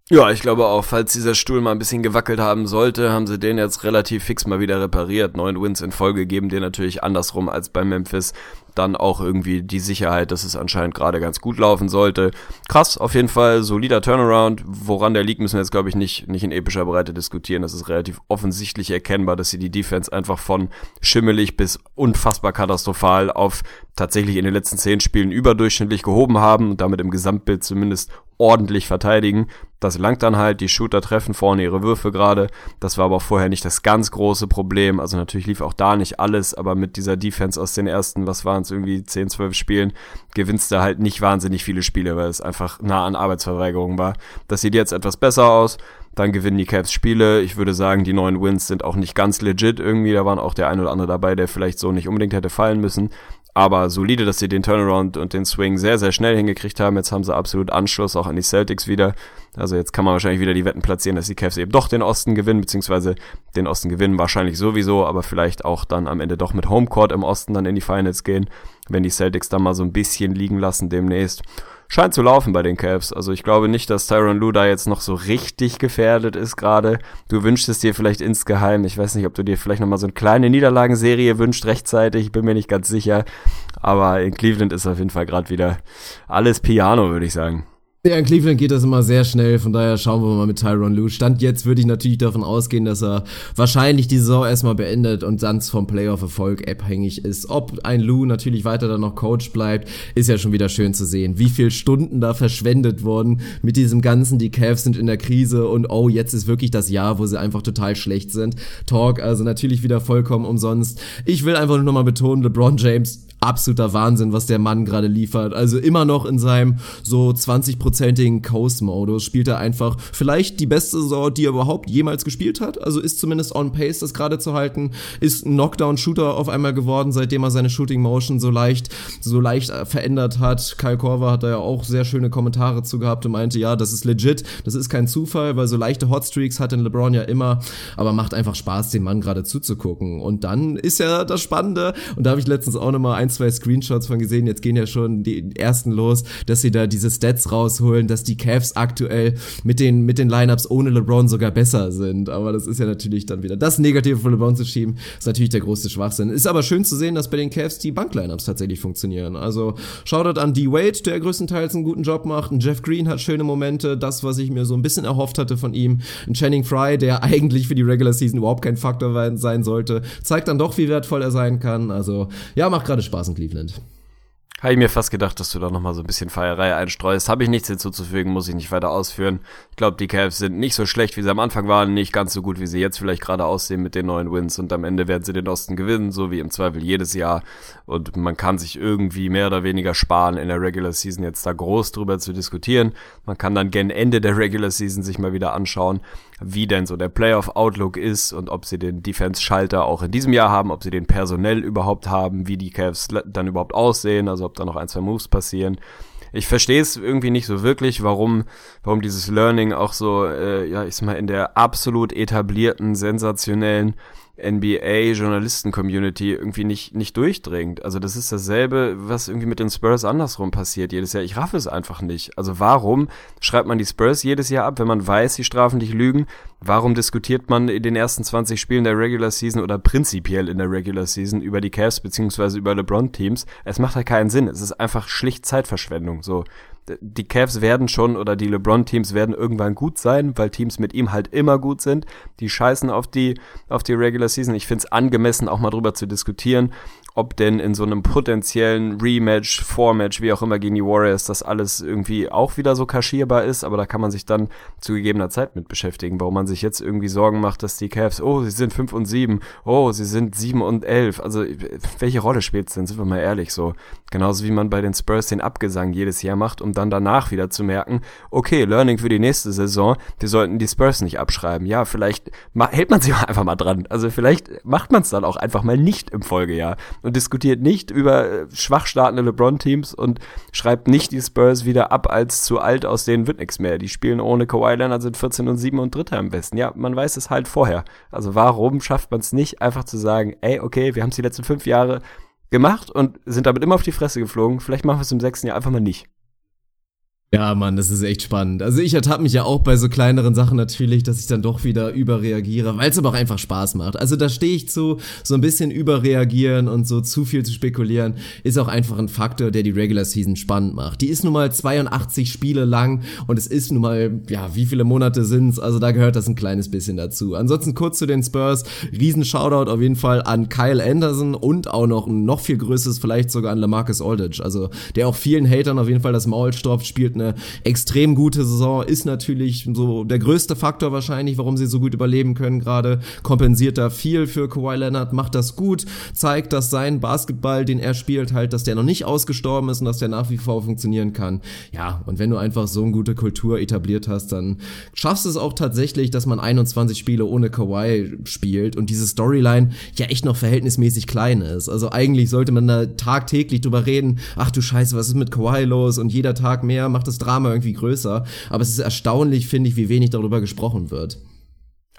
Ja, ich glaube auch, falls dieser Stuhl mal ein bisschen gewackelt haben sollte, haben sie den jetzt relativ fix mal wieder repariert. Neun Wins in Folge geben dir natürlich andersrum als bei Memphis dann auch irgendwie die Sicherheit, dass es anscheinend gerade ganz gut laufen sollte. Krass, auf jeden Fall solider Turnaround. Woran der liegt, müssen wir jetzt, glaube ich, nicht, nicht in epischer Breite diskutieren. Das ist relativ offensichtlich erkennbar, dass sie die Defense einfach von schimmelig bis unfassbar katastrophal auf tatsächlich in den letzten zehn Spielen überdurchschnittlich gehoben haben und damit im Gesamtbild zumindest ordentlich verteidigen. Das langt dann halt, die Shooter treffen vorne ihre Würfe gerade. Das war aber vorher nicht das ganz große Problem. Also natürlich lief auch da nicht alles, aber mit dieser Defense aus den ersten, was waren es, irgendwie 10, 12 Spielen, gewinnst du halt nicht wahnsinnig viele Spiele, weil es einfach nah an Arbeitsverweigerung war. Das sieht jetzt etwas besser aus. Dann gewinnen die Cavs Spiele. Ich würde sagen, die neuen Wins sind auch nicht ganz legit irgendwie. Da waren auch der ein oder andere dabei, der vielleicht so nicht unbedingt hätte fallen müssen aber solide, dass sie den Turnaround und den Swing sehr, sehr schnell hingekriegt haben. Jetzt haben sie absolut Anschluss auch an die Celtics wieder. Also jetzt kann man wahrscheinlich wieder die Wetten platzieren, dass die Cavs eben doch den Osten gewinnen, beziehungsweise den Osten gewinnen wahrscheinlich sowieso, aber vielleicht auch dann am Ende doch mit Homecourt im Osten dann in die Finals gehen, wenn die Celtics dann mal so ein bisschen liegen lassen demnächst scheint zu laufen bei den Cavs. Also ich glaube nicht, dass Tyron Lue da jetzt noch so richtig gefährdet ist gerade. Du wünschst es dir vielleicht insgeheim. Ich weiß nicht, ob du dir vielleicht nochmal so eine kleine Niederlagenserie wünscht rechtzeitig. Ich bin mir nicht ganz sicher. Aber in Cleveland ist auf jeden Fall gerade wieder alles Piano, würde ich sagen. Ja, in Cleveland geht das immer sehr schnell, von daher schauen wir mal mit Tyron Lue. Stand jetzt würde ich natürlich davon ausgehen, dass er wahrscheinlich die Saison erstmal beendet und dann vom Playoff-Erfolg abhängig ist. Ob ein Lou natürlich weiter dann noch Coach bleibt, ist ja schon wieder schön zu sehen. Wie viel Stunden da verschwendet wurden mit diesem ganzen, die Cavs sind in der Krise und oh, jetzt ist wirklich das Jahr, wo sie einfach total schlecht sind. Talk, also natürlich wieder vollkommen umsonst. Ich will einfach nur nochmal betonen, LeBron James absoluter Wahnsinn, was der Mann gerade liefert. Also immer noch in seinem so 20-prozentigen Coast-Modus spielt er einfach vielleicht die beste Saison, die er überhaupt jemals gespielt hat. Also ist zumindest on pace, das gerade zu halten. Ist ein Knockdown-Shooter auf einmal geworden, seitdem er seine Shooting-Motion so leicht, so leicht verändert hat. Kyle Korver hat da ja auch sehr schöne Kommentare zu gehabt und meinte, ja, das ist legit, das ist kein Zufall, weil so leichte Hotstreaks hat den LeBron ja immer, aber macht einfach Spaß, dem Mann gerade zuzugucken. Und dann ist ja das Spannende, und da habe ich letztens auch nochmal ein, zwei Screenshots von gesehen, jetzt gehen ja schon die ersten los, dass sie da diese Stats rausholen, dass die Cavs aktuell mit den, mit den Lineups ohne LeBron sogar besser sind. Aber das ist ja natürlich dann wieder das Negative von LeBron zu schieben, ist natürlich der größte Schwachsinn. Ist aber schön zu sehen, dass bei den Cavs die Bank-Lineups tatsächlich funktionieren. Also Shoutout an D-Wade, der größtenteils einen guten Job macht. Ein Jeff Green hat schöne Momente, das, was ich mir so ein bisschen erhofft hatte von ihm. Ein Channing Fry, der eigentlich für die Regular Season überhaupt kein Faktor sein sollte, zeigt dann doch, wie wertvoll er sein kann. Also ja, macht gerade Spaß in Cleveland. Habe ich mir fast gedacht, dass du da nochmal so ein bisschen Feierei einstreust. Habe ich nichts hinzuzufügen, muss ich nicht weiter ausführen. Ich glaube, die Cavs sind nicht so schlecht, wie sie am Anfang waren, nicht ganz so gut, wie sie jetzt vielleicht gerade aussehen mit den neuen Wins und am Ende werden sie den Osten gewinnen, so wie im Zweifel jedes Jahr. Und man kann sich irgendwie mehr oder weniger sparen, in der Regular Season jetzt da groß drüber zu diskutieren. Man kann dann gen Ende der Regular Season sich mal wieder anschauen, wie denn so der Playoff-Outlook ist und ob sie den Defense-Schalter auch in diesem Jahr haben, ob sie den personell überhaupt haben, wie die Cavs dann überhaupt aussehen, also ob da noch ein, zwei Moves passieren. Ich verstehe es irgendwie nicht so wirklich, warum, warum dieses Learning auch so, äh, ja, ich sag mal, in der absolut etablierten, sensationellen NBA-Journalisten-Community irgendwie nicht, nicht durchdringt. Also das ist dasselbe, was irgendwie mit den Spurs andersrum passiert jedes Jahr. Ich raff es einfach nicht. Also warum schreibt man die Spurs jedes Jahr ab, wenn man weiß, sie strafen dich Lügen? Warum diskutiert man in den ersten 20 Spielen der Regular Season oder prinzipiell in der Regular Season über die Cavs beziehungsweise über LeBron-Teams? Es macht halt keinen Sinn. Es ist einfach schlicht Zeitverschwendung. So, die Cavs werden schon oder die LeBron-Teams werden irgendwann gut sein, weil Teams mit ihm halt immer gut sind. Die scheißen auf die, auf die Regular Season. Ich finde es angemessen, auch mal drüber zu diskutieren, ob denn in so einem potenziellen Rematch, Vormatch, wie auch immer gegen die Warriors, das alles irgendwie auch wieder so kaschierbar ist, aber da kann man sich dann zu gegebener Zeit mit beschäftigen, warum man sich jetzt irgendwie Sorgen macht, dass die Cavs, oh, sie sind 5 und 7, oh, sie sind 7 und 11, also welche Rolle spielt es denn, sind wir mal ehrlich so. Genauso wie man bei den Spurs den Abgesang jedes Jahr macht, um dann danach wieder zu merken, okay, Learning für die nächste Saison, wir sollten die Spurs nicht abschreiben. Ja, vielleicht hält man auch einfach mal dran. Also vielleicht macht man es dann auch einfach mal nicht im Folgejahr und diskutiert nicht über äh, schwach startende LeBron-Teams und schreibt nicht die Spurs wieder ab als zu alt, aus denen wird nichts mehr. Die spielen ohne Kawhi Leonard, sind 14 und 7 und Dritter am besten. Ja, man weiß es halt vorher. Also warum schafft man es nicht, einfach zu sagen, ey, okay, wir haben es die letzten fünf Jahre gemacht und sind damit immer auf die Fresse geflogen. Vielleicht machen wir es im sechsten Jahr einfach mal nicht. Ja, Mann, das ist echt spannend. Also ich ertappe mich ja auch bei so kleineren Sachen natürlich, dass ich dann doch wieder überreagiere, weil es aber auch einfach Spaß macht. Also da stehe ich zu, so ein bisschen überreagieren und so zu viel zu spekulieren, ist auch einfach ein Faktor, der die Regular Season spannend macht. Die ist nun mal 82 Spiele lang und es ist nun mal, ja, wie viele Monate sind's? Also da gehört das ein kleines bisschen dazu. Ansonsten kurz zu den Spurs. Riesen Shoutout auf jeden Fall an Kyle Anderson und auch noch ein noch viel größeres, vielleicht sogar an Lamarcus Aldridge. Also der auch vielen Hatern auf jeden Fall das Maul stopft, spielt eine extrem gute Saison, ist natürlich so der größte Faktor wahrscheinlich, warum sie so gut überleben können gerade, kompensiert da viel für Kawhi Leonard, macht das gut, zeigt, dass sein Basketball, den er spielt, halt, dass der noch nicht ausgestorben ist und dass der nach wie vor funktionieren kann. Ja, und wenn du einfach so eine gute Kultur etabliert hast, dann schaffst du es auch tatsächlich, dass man 21 Spiele ohne Kawhi spielt und diese Storyline ja echt noch verhältnismäßig klein ist. Also eigentlich sollte man da tagtäglich drüber reden, ach du Scheiße, was ist mit Kawhi los und jeder Tag mehr macht das Drama irgendwie größer. Aber es ist erstaunlich, finde ich, wie wenig darüber gesprochen wird.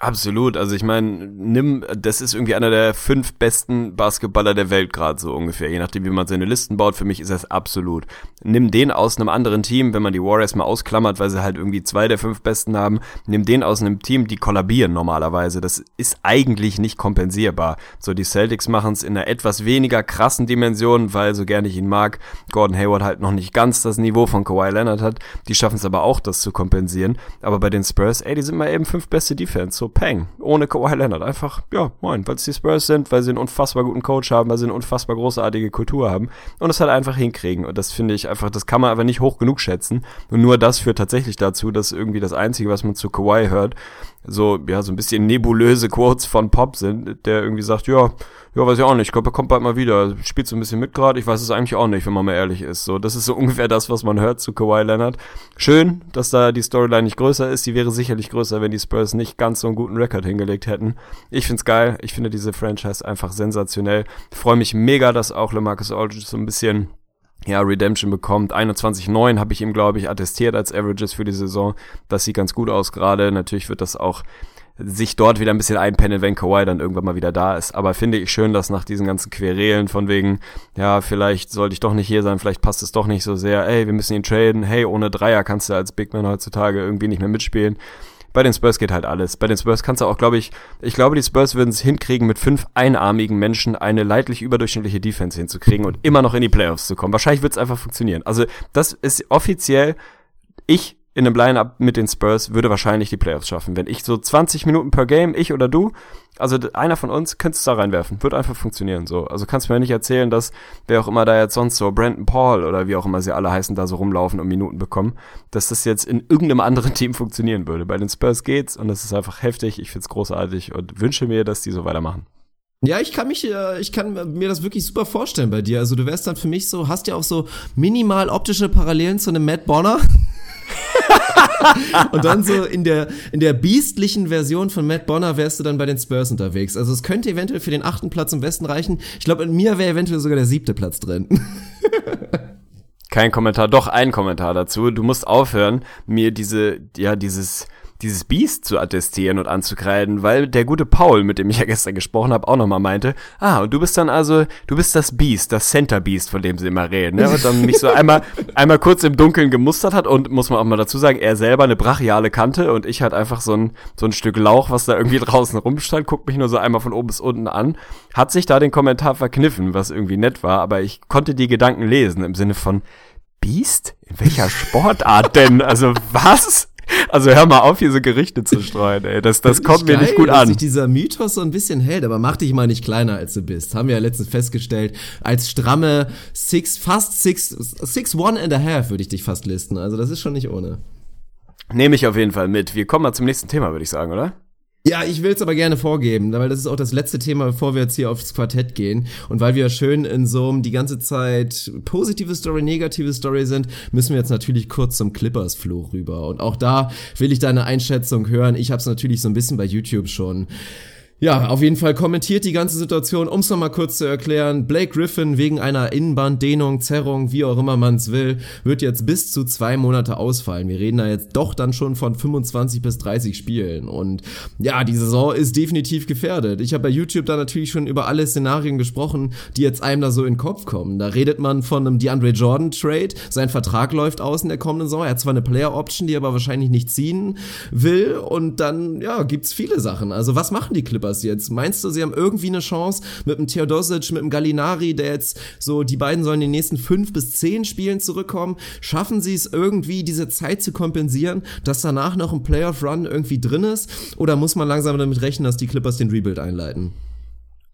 Absolut, also ich meine, nimm, das ist irgendwie einer der fünf besten Basketballer der Welt gerade so ungefähr, je nachdem wie man seine Listen baut, für mich ist das absolut. Nimm den aus einem anderen Team, wenn man die Warriors mal ausklammert, weil sie halt irgendwie zwei der fünf besten haben, nimm den aus einem Team, die kollabieren normalerweise, das ist eigentlich nicht kompensierbar. So, die Celtics machen es in einer etwas weniger krassen Dimension, weil so gerne ich ihn mag, Gordon Hayward halt noch nicht ganz das Niveau von Kawhi Leonard hat, die schaffen es aber auch, das zu kompensieren, aber bei den Spurs, ey, die sind mal eben fünf beste Defense, so Peng, ohne Kawhi Leonard. Einfach, ja, moin, weil es die Spurs sind, weil sie einen unfassbar guten Coach haben, weil sie eine unfassbar großartige Kultur haben und es halt einfach hinkriegen. Und das finde ich einfach, das kann man aber nicht hoch genug schätzen. Und nur das führt tatsächlich dazu, dass irgendwie das Einzige, was man zu Kawhi hört, so, ja, so ein bisschen nebulöse Quotes von Pop sind, der irgendwie sagt, ja, ja, weiß ich auch nicht, ich glaube, er kommt bald mal wieder, spielt so ein bisschen mit gerade, ich weiß es eigentlich auch nicht, wenn man mal ehrlich ist. So, das ist so ungefähr das, was man hört zu Kawhi Leonard. Schön, dass da die Storyline nicht größer ist, die wäre sicherlich größer, wenn die Spurs nicht ganz so einen guten Rekord hingelegt hätten. Ich find's geil, ich finde diese Franchise einfach sensationell. Ich freue mich mega, dass auch LeMarcus Aldridge so ein bisschen ja, Redemption bekommt. 21,9 habe ich ihm, glaube ich, attestiert als Averages für die Saison. Das sieht ganz gut aus gerade. Natürlich wird das auch sich dort wieder ein bisschen einpendeln, wenn Kawhi dann irgendwann mal wieder da ist. Aber finde ich schön, dass nach diesen ganzen Querelen von wegen, ja, vielleicht sollte ich doch nicht hier sein, vielleicht passt es doch nicht so sehr, ey, wir müssen ihn traden, hey, ohne Dreier kannst du als Big Man heutzutage irgendwie nicht mehr mitspielen. Bei den Spurs geht halt alles. Bei den Spurs kannst du auch, glaube ich, ich glaube, die Spurs würden es hinkriegen, mit fünf einarmigen Menschen eine leidlich überdurchschnittliche Defense hinzukriegen und immer noch in die Playoffs zu kommen. Wahrscheinlich wird es einfach funktionieren. Also, das ist offiziell, ich in einem Line-Up mit den Spurs würde wahrscheinlich die Playoffs schaffen. Wenn ich so 20 Minuten per Game, ich oder du, also einer von uns, könntest du da reinwerfen. Wird einfach funktionieren so. Also kannst du mir nicht erzählen, dass wer auch immer da jetzt sonst so, Brandon Paul oder wie auch immer sie alle heißen, da so rumlaufen und Minuten bekommen, dass das jetzt in irgendeinem anderen Team funktionieren würde. Bei den Spurs geht's und das ist einfach heftig. Ich find's großartig und wünsche mir, dass die so weitermachen. Ja, ich kann mich, äh, ich kann mir das wirklich super vorstellen bei dir. Also du wärst dann für mich so, hast ja auch so minimal optische Parallelen zu einem Matt Bonner. und dann so in der, in der biestlichen Version von Matt Bonner wärst du dann bei den Spurs unterwegs. Also es könnte eventuell für den achten Platz im Westen reichen. Ich glaube, in mir wäre eventuell sogar der siebte Platz drin. Kein Kommentar, doch ein Kommentar dazu. Du musst aufhören, mir diese, ja, dieses, dieses Biest zu attestieren und anzukreiden, weil der gute Paul, mit dem ich ja gestern gesprochen habe, auch nochmal meinte, ah, und du bist dann also, du bist das Biest, das Center Beast, von dem sie immer reden, ne? Und dann mich so einmal, einmal kurz im Dunkeln gemustert hat und muss man auch mal dazu sagen, er selber eine brachiale Kante und ich halt einfach so ein, so ein Stück Lauch, was da irgendwie draußen rumstand, guckt mich nur so einmal von oben bis unten an, hat sich da den Kommentar verkniffen, was irgendwie nett war, aber ich konnte die Gedanken lesen im Sinne von, Biest? In welcher Sportart denn? Also was? Also hör mal auf, hier so Gerichte zu streuen, ey. Das, das, kommt mir geil, nicht gut an. Dass sich dieser Mythos so ein bisschen hält, aber mach dich mal nicht kleiner, als du bist. Haben wir ja letztens festgestellt. Als stramme Six, fast Six, Six One and a Half würde ich dich fast listen. Also das ist schon nicht ohne. Nehme ich auf jeden Fall mit. Wir kommen mal zum nächsten Thema, würde ich sagen, oder? Ja, ich will es aber gerne vorgeben, weil das ist auch das letzte Thema, bevor wir jetzt hier aufs Quartett gehen. Und weil wir schön in so einem die ganze Zeit positive Story, negative Story sind, müssen wir jetzt natürlich kurz zum Clippers-Fluch rüber. Und auch da will ich deine Einschätzung hören. Ich habe es natürlich so ein bisschen bei YouTube schon ja, auf jeden Fall kommentiert die ganze Situation, um es nochmal kurz zu erklären. Blake Griffin wegen einer Innenbanddehnung, Zerrung, wie auch immer man es will, wird jetzt bis zu zwei Monate ausfallen. Wir reden da jetzt doch dann schon von 25 bis 30 Spielen. Und ja, die Saison ist definitiv gefährdet. Ich habe bei YouTube da natürlich schon über alle Szenarien gesprochen, die jetzt einem da so in den Kopf kommen. Da redet man von einem DeAndre Jordan Trade. Sein Vertrag läuft aus in der kommenden Saison. Er hat zwar eine Player Option, die er aber wahrscheinlich nicht ziehen will. Und dann, ja, gibt's viele Sachen. Also was machen die Clippers? Clippers jetzt? Meinst du, sie haben irgendwie eine Chance mit dem Theodosic, mit dem Gallinari, der jetzt so, die beiden sollen in den nächsten fünf bis zehn Spielen zurückkommen? Schaffen sie es irgendwie, diese Zeit zu kompensieren, dass danach noch ein Playoff-Run irgendwie drin ist? Oder muss man langsam damit rechnen, dass die Clippers den Rebuild einleiten?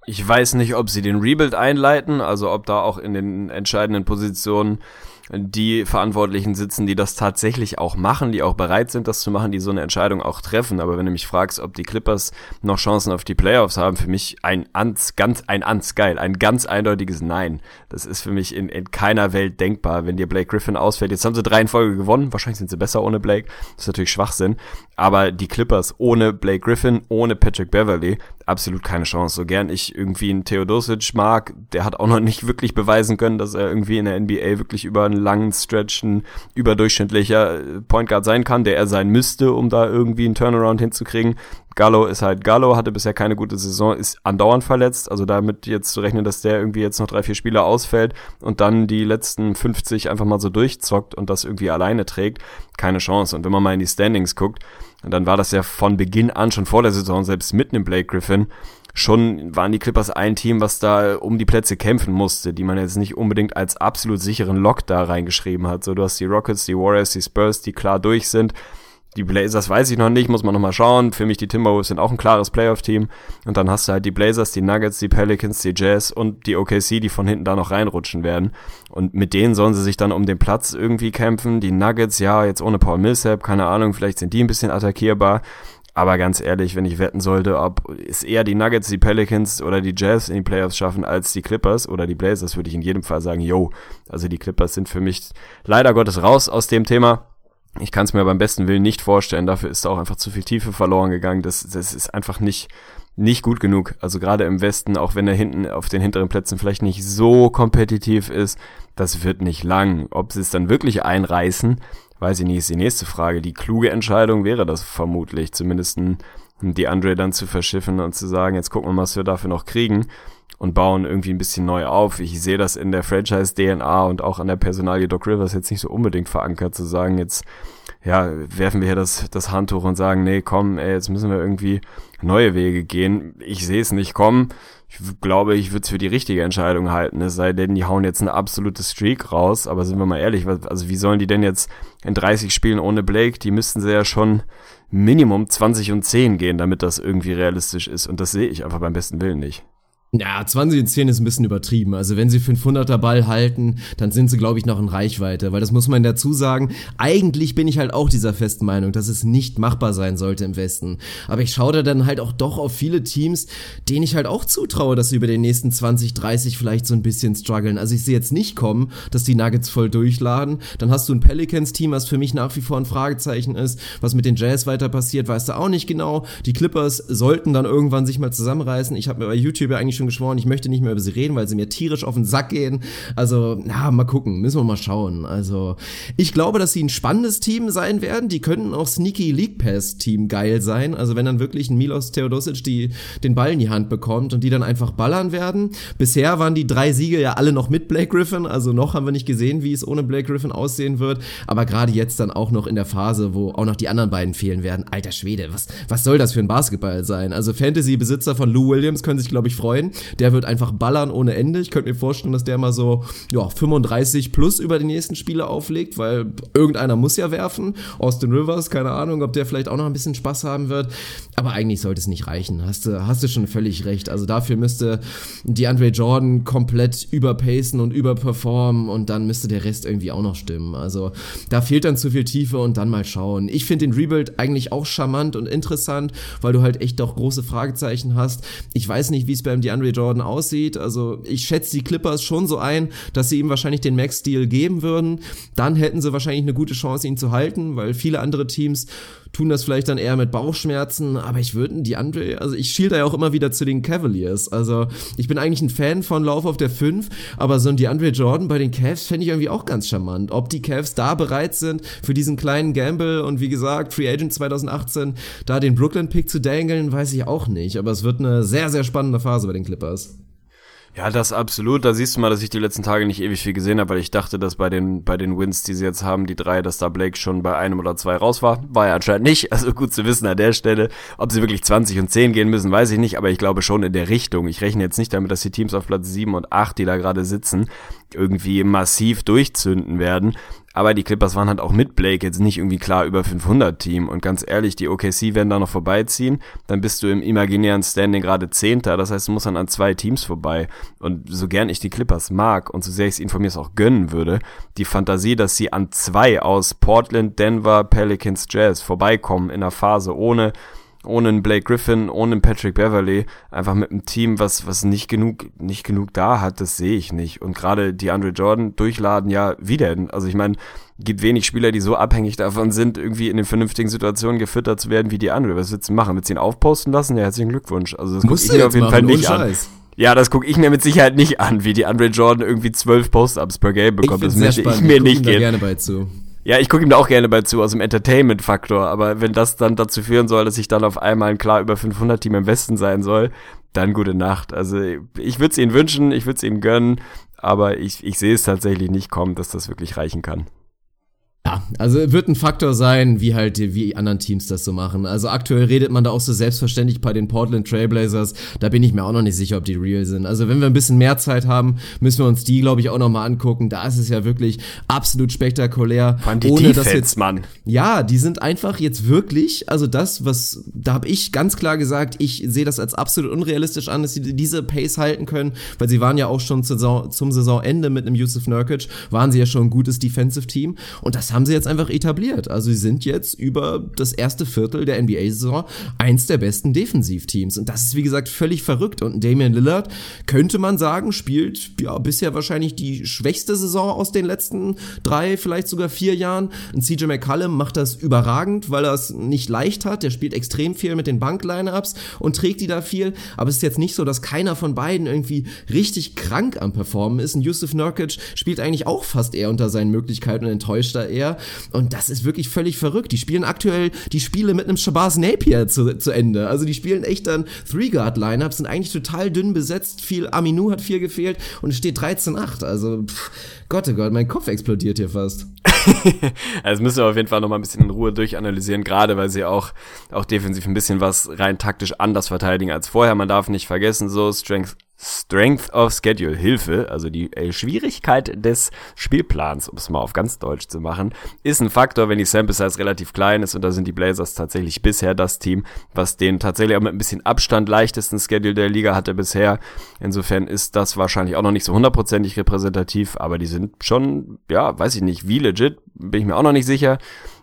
Ich weiß nicht, ob sie den Rebuild einleiten, also ob da auch in den entscheidenden Positionen die Verantwortlichen sitzen, die das tatsächlich auch machen, die auch bereit sind, das zu machen, die so eine Entscheidung auch treffen. Aber wenn du mich fragst, ob die Clippers noch Chancen auf die Playoffs haben, für mich ein ans, ganz, ein ans geil, ein ganz eindeutiges Nein. Das ist für mich in, in keiner Welt denkbar, wenn dir Blake Griffin ausfällt. Jetzt haben sie drei in Folge gewonnen, wahrscheinlich sind sie besser ohne Blake. Das ist natürlich Schwachsinn. Aber die Clippers ohne Blake Griffin, ohne Patrick Beverly, absolut keine Chance. So gern ich irgendwie einen Theodosic mag, der hat auch noch nicht wirklich beweisen können, dass er irgendwie in der NBA wirklich über einen langen Stretch ein überdurchschnittlicher Point Guard sein kann, der er sein müsste, um da irgendwie einen Turnaround hinzukriegen. Gallo ist halt Gallo, hatte bisher keine gute Saison, ist andauernd verletzt. Also damit jetzt zu rechnen, dass der irgendwie jetzt noch drei, vier Spiele ausfällt und dann die letzten 50 einfach mal so durchzockt und das irgendwie alleine trägt, keine Chance. Und wenn man mal in die Standings guckt, dann war das ja von Beginn an, schon vor der Saison, selbst mit einem Blake Griffin, schon waren die Clippers ein Team, was da um die Plätze kämpfen musste, die man jetzt nicht unbedingt als absolut sicheren Lock da reingeschrieben hat. So, du hast die Rockets, die Warriors, die Spurs, die klar durch sind. Die Blazers weiß ich noch nicht, muss man noch mal schauen. Für mich die Timberwolves sind auch ein klares Playoff-Team. Und dann hast du halt die Blazers, die Nuggets, die Pelicans, die Jazz und die OKC, die von hinten da noch reinrutschen werden. Und mit denen sollen sie sich dann um den Platz irgendwie kämpfen. Die Nuggets, ja, jetzt ohne Paul Millsap, keine Ahnung, vielleicht sind die ein bisschen attackierbar. Aber ganz ehrlich, wenn ich wetten sollte, ob es eher die Nuggets, die Pelicans oder die Jazz in die Playoffs schaffen als die Clippers oder die Blazers, würde ich in jedem Fall sagen, yo, also die Clippers sind für mich leider Gottes raus aus dem Thema. Ich kann es mir beim besten Willen nicht vorstellen. Dafür ist auch einfach zu viel Tiefe verloren gegangen. Das, das ist einfach nicht, nicht gut genug. Also gerade im Westen, auch wenn er hinten auf den hinteren Plätzen vielleicht nicht so kompetitiv ist, das wird nicht lang. Ob sie es dann wirklich einreißen, weiß ich nicht, ist die nächste Frage. Die kluge Entscheidung wäre das vermutlich, zumindest die Andre dann zu verschiffen und zu sagen, jetzt gucken wir mal, was wir dafür noch kriegen und bauen irgendwie ein bisschen neu auf. Ich sehe das in der Franchise-DNA und auch an der Personalie Doc Rivers jetzt nicht so unbedingt verankert, zu sagen, jetzt ja, werfen wir hier das, das Handtuch und sagen, nee, komm, ey, jetzt müssen wir irgendwie neue Wege gehen. Ich sehe es nicht kommen. Ich glaube, ich würde es für die richtige Entscheidung halten. Es sei denn, die hauen jetzt eine absolute Streak raus. Aber sind wir mal ehrlich, also wie sollen die denn jetzt in 30 Spielen ohne Blake? Die müssten sie ja schon Minimum 20 und 10 gehen, damit das irgendwie realistisch ist. Und das sehe ich einfach beim besten Willen nicht. Ja, 20 in 10 ist ein bisschen übertrieben. Also wenn sie 500er Ball halten, dann sind sie, glaube ich, noch in Reichweite. Weil das muss man dazu sagen. Eigentlich bin ich halt auch dieser festen Meinung, dass es nicht machbar sein sollte im Westen. Aber ich schaue da dann halt auch doch auf viele Teams, denen ich halt auch zutraue, dass sie über den nächsten 20, 30 vielleicht so ein bisschen strugglen. Also ich sehe jetzt nicht kommen, dass die Nuggets voll durchladen. Dann hast du ein Pelicans-Team, was für mich nach wie vor ein Fragezeichen ist. Was mit den Jazz weiter passiert, weißt du auch nicht genau. Die Clippers sollten dann irgendwann sich mal zusammenreißen. Ich habe mir bei YouTube ja eigentlich schon geschworen, ich möchte nicht mehr über sie reden, weil sie mir tierisch auf den Sack gehen. Also, na, mal gucken, müssen wir mal schauen. Also, ich glaube, dass sie ein spannendes Team sein werden. Die könnten auch Sneaky League Pass Team geil sein. Also, wenn dann wirklich ein Milos Theodosic die, den Ball in die Hand bekommt und die dann einfach ballern werden. Bisher waren die drei Siege ja alle noch mit Blake Griffin. Also, noch haben wir nicht gesehen, wie es ohne Blake Griffin aussehen wird. Aber gerade jetzt dann auch noch in der Phase, wo auch noch die anderen beiden fehlen werden. Alter Schwede, was, was soll das für ein Basketball sein? Also, Fantasy-Besitzer von Lou Williams können sich, glaube ich, freuen. Der wird einfach ballern ohne Ende. Ich könnte mir vorstellen, dass der mal so ja, 35 plus über die nächsten Spiele auflegt, weil irgendeiner muss ja werfen. Austin Rivers, keine Ahnung, ob der vielleicht auch noch ein bisschen Spaß haben wird. Aber eigentlich sollte es nicht reichen. Hast du, hast du schon völlig recht. Also dafür müsste die Andre Jordan komplett überpacen und überperformen und dann müsste der Rest irgendwie auch noch stimmen. Also da fehlt dann zu viel Tiefe und dann mal schauen. Ich finde den Rebuild eigentlich auch charmant und interessant, weil du halt echt doch große Fragezeichen hast. Ich weiß nicht, wie es beim DeAndre Jordan aussieht. Also ich schätze die Clippers schon so ein, dass sie ihm wahrscheinlich den Max-Deal geben würden. Dann hätten sie wahrscheinlich eine gute Chance, ihn zu halten, weil viele andere Teams tun das vielleicht dann eher mit Bauchschmerzen, aber ich würde die Andre, also ich schiel da ja auch immer wieder zu den Cavaliers. Also ich bin eigentlich ein Fan von Lauf auf der 5, aber so ein DeAndre Jordan bei den Cavs fände ich irgendwie auch ganz charmant. Ob die Cavs da bereit sind für diesen kleinen Gamble und wie gesagt, Free Agent 2018 da den Brooklyn Pick zu dangeln, weiß ich auch nicht, aber es wird eine sehr, sehr spannende Phase bei den Clippers. Ja, das absolut. Da siehst du mal, dass ich die letzten Tage nicht ewig viel gesehen habe, weil ich dachte, dass bei den, bei den Wins, die sie jetzt haben, die drei, dass da Blake schon bei einem oder zwei raus war. War ja anscheinend nicht. Also gut zu wissen an der Stelle. Ob sie wirklich 20 und 10 gehen müssen, weiß ich nicht, aber ich glaube schon in der Richtung. Ich rechne jetzt nicht damit, dass die Teams auf Platz 7 und 8, die da gerade sitzen, irgendwie massiv durchzünden werden. Aber die Clippers waren halt auch mit Blake jetzt nicht irgendwie klar über 500 Team. Und ganz ehrlich, die OKC werden da noch vorbeiziehen. Dann bist du im imaginären Standing gerade Zehnter. Das heißt, du musst dann an zwei Teams vorbei. Und so gern ich die Clippers mag und so sehr ich es ihnen von mir auch gönnen würde, die Fantasie, dass sie an zwei aus Portland, Denver, Pelicans, Jazz vorbeikommen in einer Phase ohne ohne einen Blake Griffin, ohne einen Patrick Beverly, einfach mit einem Team, was, was nicht genug, nicht genug da hat, das sehe ich nicht. Und gerade die Andre Jordan durchladen, ja, wie denn? Also ich meine, gibt wenig Spieler, die so abhängig davon sind, irgendwie in den vernünftigen Situationen gefüttert zu werden wie die Andre. Was willst du machen? Willst du ihn aufposten lassen? Ja, herzlichen Glückwunsch. Also das gucke ich mir auf jeden machen, Fall nicht an. Ja, das gucke ich mir mit Sicherheit nicht an, wie die Andre Jordan irgendwie zwölf Post-Ups per Game bekommt. Das möchte ich mir nicht gehen. gerne bei zu. Ja, ich gucke ihm da auch gerne bei zu, aus dem Entertainment-Faktor. Aber wenn das dann dazu führen soll, dass ich dann auf einmal ein klar über 500 Team im Westen sein soll, dann gute Nacht. Also ich würde es ihnen wünschen, ich würde es ihnen gönnen, aber ich, ich sehe es tatsächlich nicht kommen, dass das wirklich reichen kann. Ja, also wird ein Faktor sein, wie halt wie anderen Teams das so machen. Also aktuell redet man da auch so selbstverständlich bei den Portland Trailblazers. Da bin ich mir auch noch nicht sicher, ob die real sind. Also wenn wir ein bisschen mehr Zeit haben, müssen wir uns die, glaube ich, auch noch mal angucken. Da ist es ja wirklich absolut spektakulär. Vor allem die ohne Defense, jetzt, Mann. Ja, die sind einfach jetzt wirklich, also das, was, da habe ich ganz klar gesagt, ich sehe das als absolut unrealistisch an, dass sie diese Pace halten können, weil sie waren ja auch schon zum Saisonende mit einem Yusuf Nurkic, waren sie ja schon ein gutes Defensive Team und das haben haben sie jetzt einfach etabliert. Also sie sind jetzt über das erste Viertel der NBA-Saison eins der besten Defensivteams. Und das ist, wie gesagt, völlig verrückt. Und Damian Lillard, könnte man sagen, spielt ja bisher wahrscheinlich die schwächste Saison aus den letzten drei, vielleicht sogar vier Jahren. Und CJ McCallum macht das überragend, weil er es nicht leicht hat. Der spielt extrem viel mit den Bank-Line-Ups und trägt die da viel. Aber es ist jetzt nicht so, dass keiner von beiden irgendwie richtig krank am Performen ist. Und Yusuf Nurkic spielt eigentlich auch fast eher unter seinen Möglichkeiten und enttäuscht da eher. Und das ist wirklich völlig verrückt. Die spielen aktuell die Spiele mit einem Shabazz Napier zu, zu Ende. Also die spielen echt dann Three-Guard-Lineups, sind eigentlich total dünn besetzt. Viel Aminu hat viel gefehlt und es steht 13-8. Also, pff, Gott, oh Gott, mein Kopf explodiert hier fast. also müssen wir auf jeden Fall noch mal ein bisschen in Ruhe durchanalysieren, gerade weil sie auch, auch defensiv ein bisschen was rein taktisch anders verteidigen als vorher. Man darf nicht vergessen, so Strength Strength of Schedule, Hilfe, also die äh, Schwierigkeit des Spielplans, um es mal auf ganz Deutsch zu machen, ist ein Faktor, wenn die Sample Size relativ klein ist und da sind die Blazers tatsächlich bisher das Team, was den tatsächlich auch mit ein bisschen Abstand leichtesten Schedule der Liga hatte bisher. Insofern ist das wahrscheinlich auch noch nicht so hundertprozentig repräsentativ, aber die sind schon, ja, weiß ich nicht, wie legit, bin ich mir auch noch nicht sicher.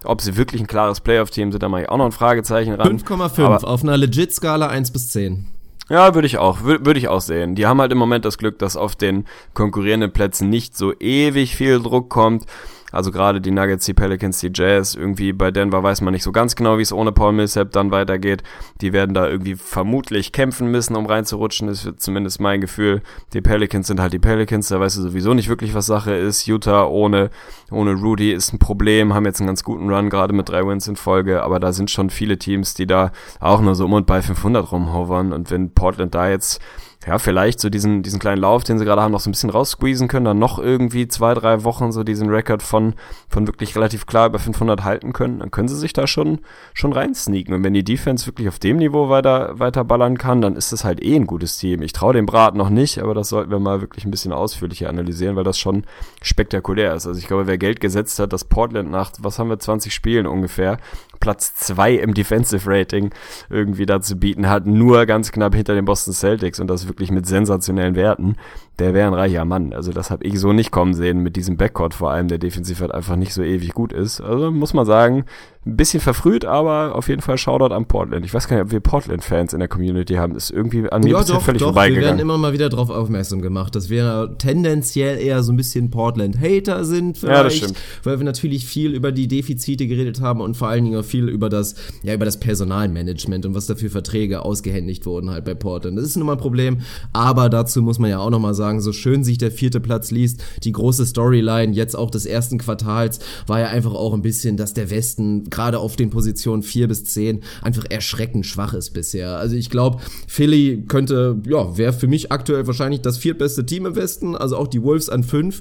Ob sie wirklich ein klares Playoff-Team sind, da mache ich auch noch ein Fragezeichen ran. 5,5 auf einer Legit-Skala 1 bis 10. Ja, würde ich auch, würde ich auch sehen. Die haben halt im Moment das Glück, dass auf den konkurrierenden Plätzen nicht so ewig viel Druck kommt. Also gerade die Nuggets, die Pelicans, die Jazz, irgendwie bei Denver weiß man nicht so ganz genau, wie es ohne Paul Millsap dann weitergeht. Die werden da irgendwie vermutlich kämpfen müssen, um reinzurutschen, ist zumindest mein Gefühl. Die Pelicans sind halt die Pelicans, da weißt du sowieso nicht wirklich, was Sache ist. Utah ohne, ohne Rudy ist ein Problem, haben jetzt einen ganz guten Run, gerade mit drei Wins in Folge, aber da sind schon viele Teams, die da auch nur so um und bei 500 rumhovern und wenn Portland da jetzt ja, vielleicht so diesen, diesen kleinen Lauf, den sie gerade haben, noch so ein bisschen raussqueezen können, dann noch irgendwie zwei, drei Wochen so diesen Rekord von, von wirklich relativ klar über 500 halten können, dann können sie sich da schon, schon reinsneaken. Und wenn die Defense wirklich auf dem Niveau weiter, weiter ballern kann, dann ist das halt eh ein gutes Team. Ich traue dem Brat noch nicht, aber das sollten wir mal wirklich ein bisschen ausführlicher analysieren, weil das schon spektakulär ist. Also ich glaube, wer Geld gesetzt hat, dass Portland nach, was haben wir, 20 Spielen ungefähr, Platz zwei im Defensive Rating irgendwie dazu bieten hat, nur ganz knapp hinter den Boston Celtics und das wirklich mit sensationellen Werten, der wäre ein reicher Mann. Also das habe ich so nicht kommen sehen mit diesem Backcourt vor allem, der defensiv halt einfach nicht so ewig gut ist. Also muss man sagen, ein bisschen verfrüht, aber auf jeden Fall Shoutout an Portland. Ich weiß gar nicht, ob wir Portland-Fans in der Community haben. Ist irgendwie an mir ja, bisher doch, völlig doch, vorbeigegangen. Wir werden immer mal wieder darauf aufmerksam gemacht, dass wir tendenziell eher so ein bisschen Portland-Hater sind vielleicht. Ja, das stimmt. Weil wir natürlich viel über die Defizite geredet haben und vor allen Dingen auch viel über das, ja, über das Personalmanagement und was dafür Verträge ausgehändigt wurden halt bei Portland. Das ist nun mal ein Problem, aber dazu muss man ja auch nochmal sagen, so schön sich der vierte Platz liest, die große Storyline jetzt auch des ersten Quartals war ja einfach auch ein bisschen, dass der Westen gerade auf den Positionen 4 bis 10 einfach erschreckend schwach ist bisher. Also ich glaube, Philly könnte, ja, wäre für mich aktuell wahrscheinlich das viertbeste Team im Westen, also auch die Wolves an 5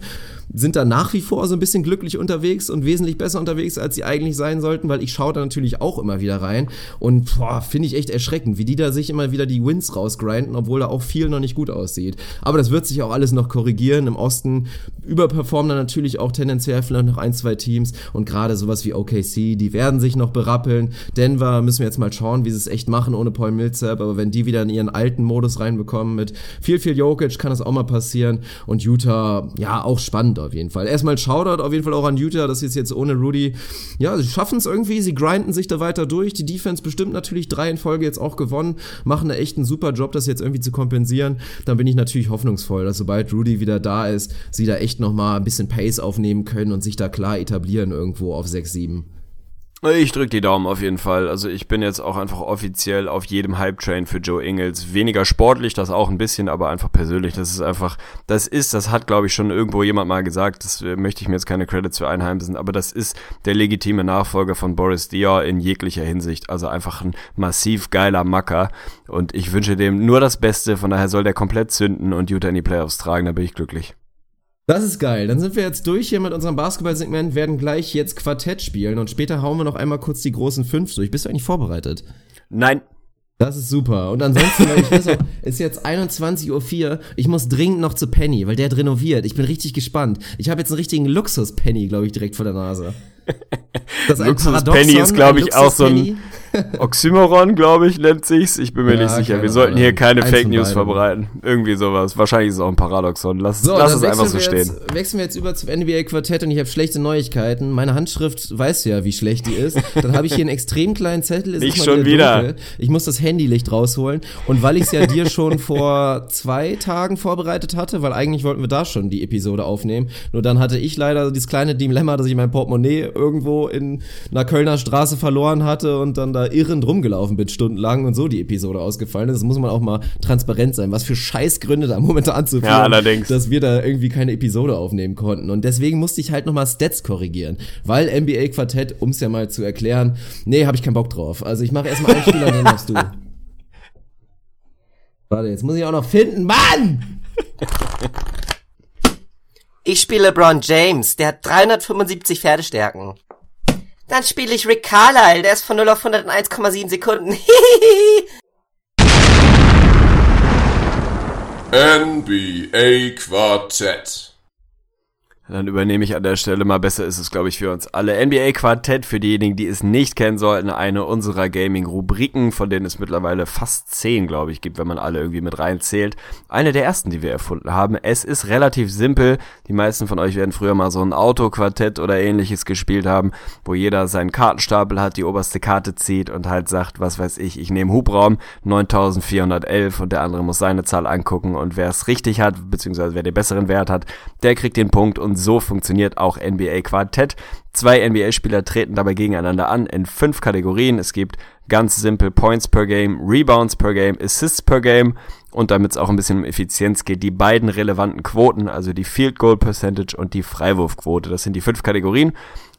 sind da nach wie vor so ein bisschen glücklich unterwegs und wesentlich besser unterwegs, als sie eigentlich sein sollten, weil ich schaue da natürlich auch immer wieder rein und finde ich echt erschreckend, wie die da sich immer wieder die Wins rausgrinden, obwohl da auch viel noch nicht gut aussieht. Aber das wird sich auch alles noch korrigieren. Im Osten überperformen dann natürlich auch tendenziell vielleicht noch ein, zwei Teams und gerade sowas wie OKC, die werden sich noch berappeln. Denver müssen wir jetzt mal schauen, wie sie es echt machen ohne Paul Millsap, aber wenn die wieder in ihren alten Modus reinbekommen mit viel, viel Jokic, kann das auch mal passieren und Utah, ja, auch spannend auf jeden Fall. Erstmal Shoutout auf jeden Fall auch an Utah, das ist jetzt ohne Rudy, ja, sie schaffen es irgendwie, sie grinden sich da weiter durch, die Defense bestimmt natürlich drei in Folge jetzt auch gewonnen, machen da echt einen super Job, das jetzt irgendwie zu kompensieren, dann bin ich natürlich hoffnungsvoll, dass sobald Rudy wieder da ist, sie da echt nochmal ein bisschen Pace aufnehmen können und sich da klar etablieren irgendwo auf 6, 7. Ich drück die Daumen auf jeden Fall. Also ich bin jetzt auch einfach offiziell auf jedem Hype-Train für Joe Ingles. Weniger sportlich, das auch ein bisschen, aber einfach persönlich. Das ist einfach, das ist, das hat glaube ich schon irgendwo jemand mal gesagt, das äh, möchte ich mir jetzt keine Credits für einheimsen, aber das ist der legitime Nachfolger von Boris Diaw in jeglicher Hinsicht. Also einfach ein massiv geiler Macker und ich wünsche dem nur das Beste, von daher soll der komplett zünden und Utah in die Playoffs tragen, da bin ich glücklich. Das ist geil. Dann sind wir jetzt durch hier mit unserem Basketball-Segment, werden gleich jetzt Quartett spielen und später hauen wir noch einmal kurz die großen fünf durch. Bist du eigentlich vorbereitet? Nein. Das ist super. Und ansonsten, ich weiß auch, ist jetzt 21.04 Uhr. Ich muss dringend noch zu Penny, weil der hat renoviert. Ich bin richtig gespannt. Ich habe jetzt einen richtigen Luxus-Penny, glaube ich, direkt vor der Nase. Das ist Luxus Penny ist, glaube ich, auch so ein Oxymoron, glaube ich, nennt sich's. Ich bin mir ja, nicht sicher. Wir sollten hier keine Fake News verbreiten. Irgendwie sowas. Wahrscheinlich ist es auch ein Paradoxon. Lass, so, lass es einfach so stehen. Jetzt, wechseln wir jetzt über zum NBA Quartett und ich habe schlechte Neuigkeiten. Meine Handschrift weißt du ja, wie schlecht die ist. Dann habe ich hier einen extrem kleinen Zettel. Nicht schon wieder. wieder. Ich muss das Handylicht rausholen. Und weil ich es ja dir schon vor zwei Tagen vorbereitet hatte, weil eigentlich wollten wir da schon die Episode aufnehmen. Nur dann hatte ich leider dieses kleine Dilemma, dass ich mein Portemonnaie irgendwo in einer Kölner Straße verloren hatte und dann da irrend rumgelaufen bin stundenlang und so die Episode ausgefallen ist. Das muss man auch mal transparent sein, was für Scheißgründe da momentan zu ja, allerdings. dass wir da irgendwie keine Episode aufnehmen konnten. Und deswegen musste ich halt nochmal Stats korrigieren, weil NBA Quartett, um es ja mal zu erklären, nee, habe ich keinen Bock drauf. Also ich mache erstmal einen Spieler, den machst du. Warte, jetzt muss ich auch noch finden. Mann! Ich spiele LeBron James, der hat 375 Pferdestärken. Dann spiele ich Rick Carlisle, der ist von 0 auf 100 in 1,7 Sekunden. NBA Quartett. Dann übernehme ich an der Stelle mal besser ist es, glaube ich, für uns alle. NBA Quartett, für diejenigen, die es nicht kennen sollten, eine unserer Gaming-Rubriken, von denen es mittlerweile fast zehn, glaube ich, gibt, wenn man alle irgendwie mit reinzählt. Eine der ersten, die wir erfunden haben. Es ist relativ simpel. Die meisten von euch werden früher mal so ein Autoquartett oder ähnliches gespielt haben, wo jeder seinen Kartenstapel hat, die oberste Karte zieht und halt sagt, was weiß ich, ich nehme Hubraum 9411 und der andere muss seine Zahl angucken und wer es richtig hat, beziehungsweise wer den besseren Wert hat, der kriegt den Punkt und und so funktioniert auch NBA Quartett. Zwei NBA-Spieler treten dabei gegeneinander an in fünf Kategorien. Es gibt ganz simpel Points per Game, Rebounds per Game, Assists per Game und damit es auch ein bisschen um Effizienz geht, die beiden relevanten Quoten, also die Field Goal Percentage und die Freiwurfquote. Das sind die fünf Kategorien,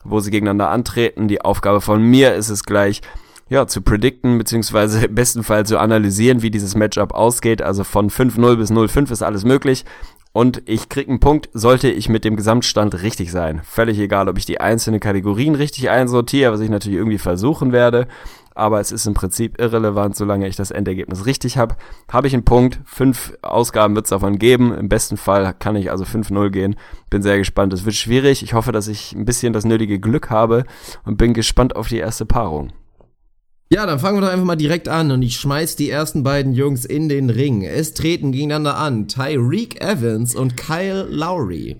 wo sie gegeneinander antreten. Die Aufgabe von mir ist es gleich, ja, zu predikten, beziehungsweise im besten Fall zu analysieren, wie dieses Matchup ausgeht. Also von 5-0 bis 0-5 ist alles möglich und ich krieg einen Punkt, sollte ich mit dem Gesamtstand richtig sein. Völlig egal, ob ich die einzelnen Kategorien richtig einsortiere, was ich natürlich irgendwie versuchen werde. Aber es ist im Prinzip irrelevant, solange ich das Endergebnis richtig habe. Habe ich einen Punkt, fünf Ausgaben wird es davon geben. Im besten Fall kann ich also 5-0 gehen. Bin sehr gespannt. Es wird schwierig. Ich hoffe, dass ich ein bisschen das nötige Glück habe und bin gespannt auf die erste Paarung. Ja, dann fangen wir doch einfach mal direkt an und ich schmeiß die ersten beiden Jungs in den Ring. Es treten gegeneinander an Tyreek Evans und Kyle Lowry.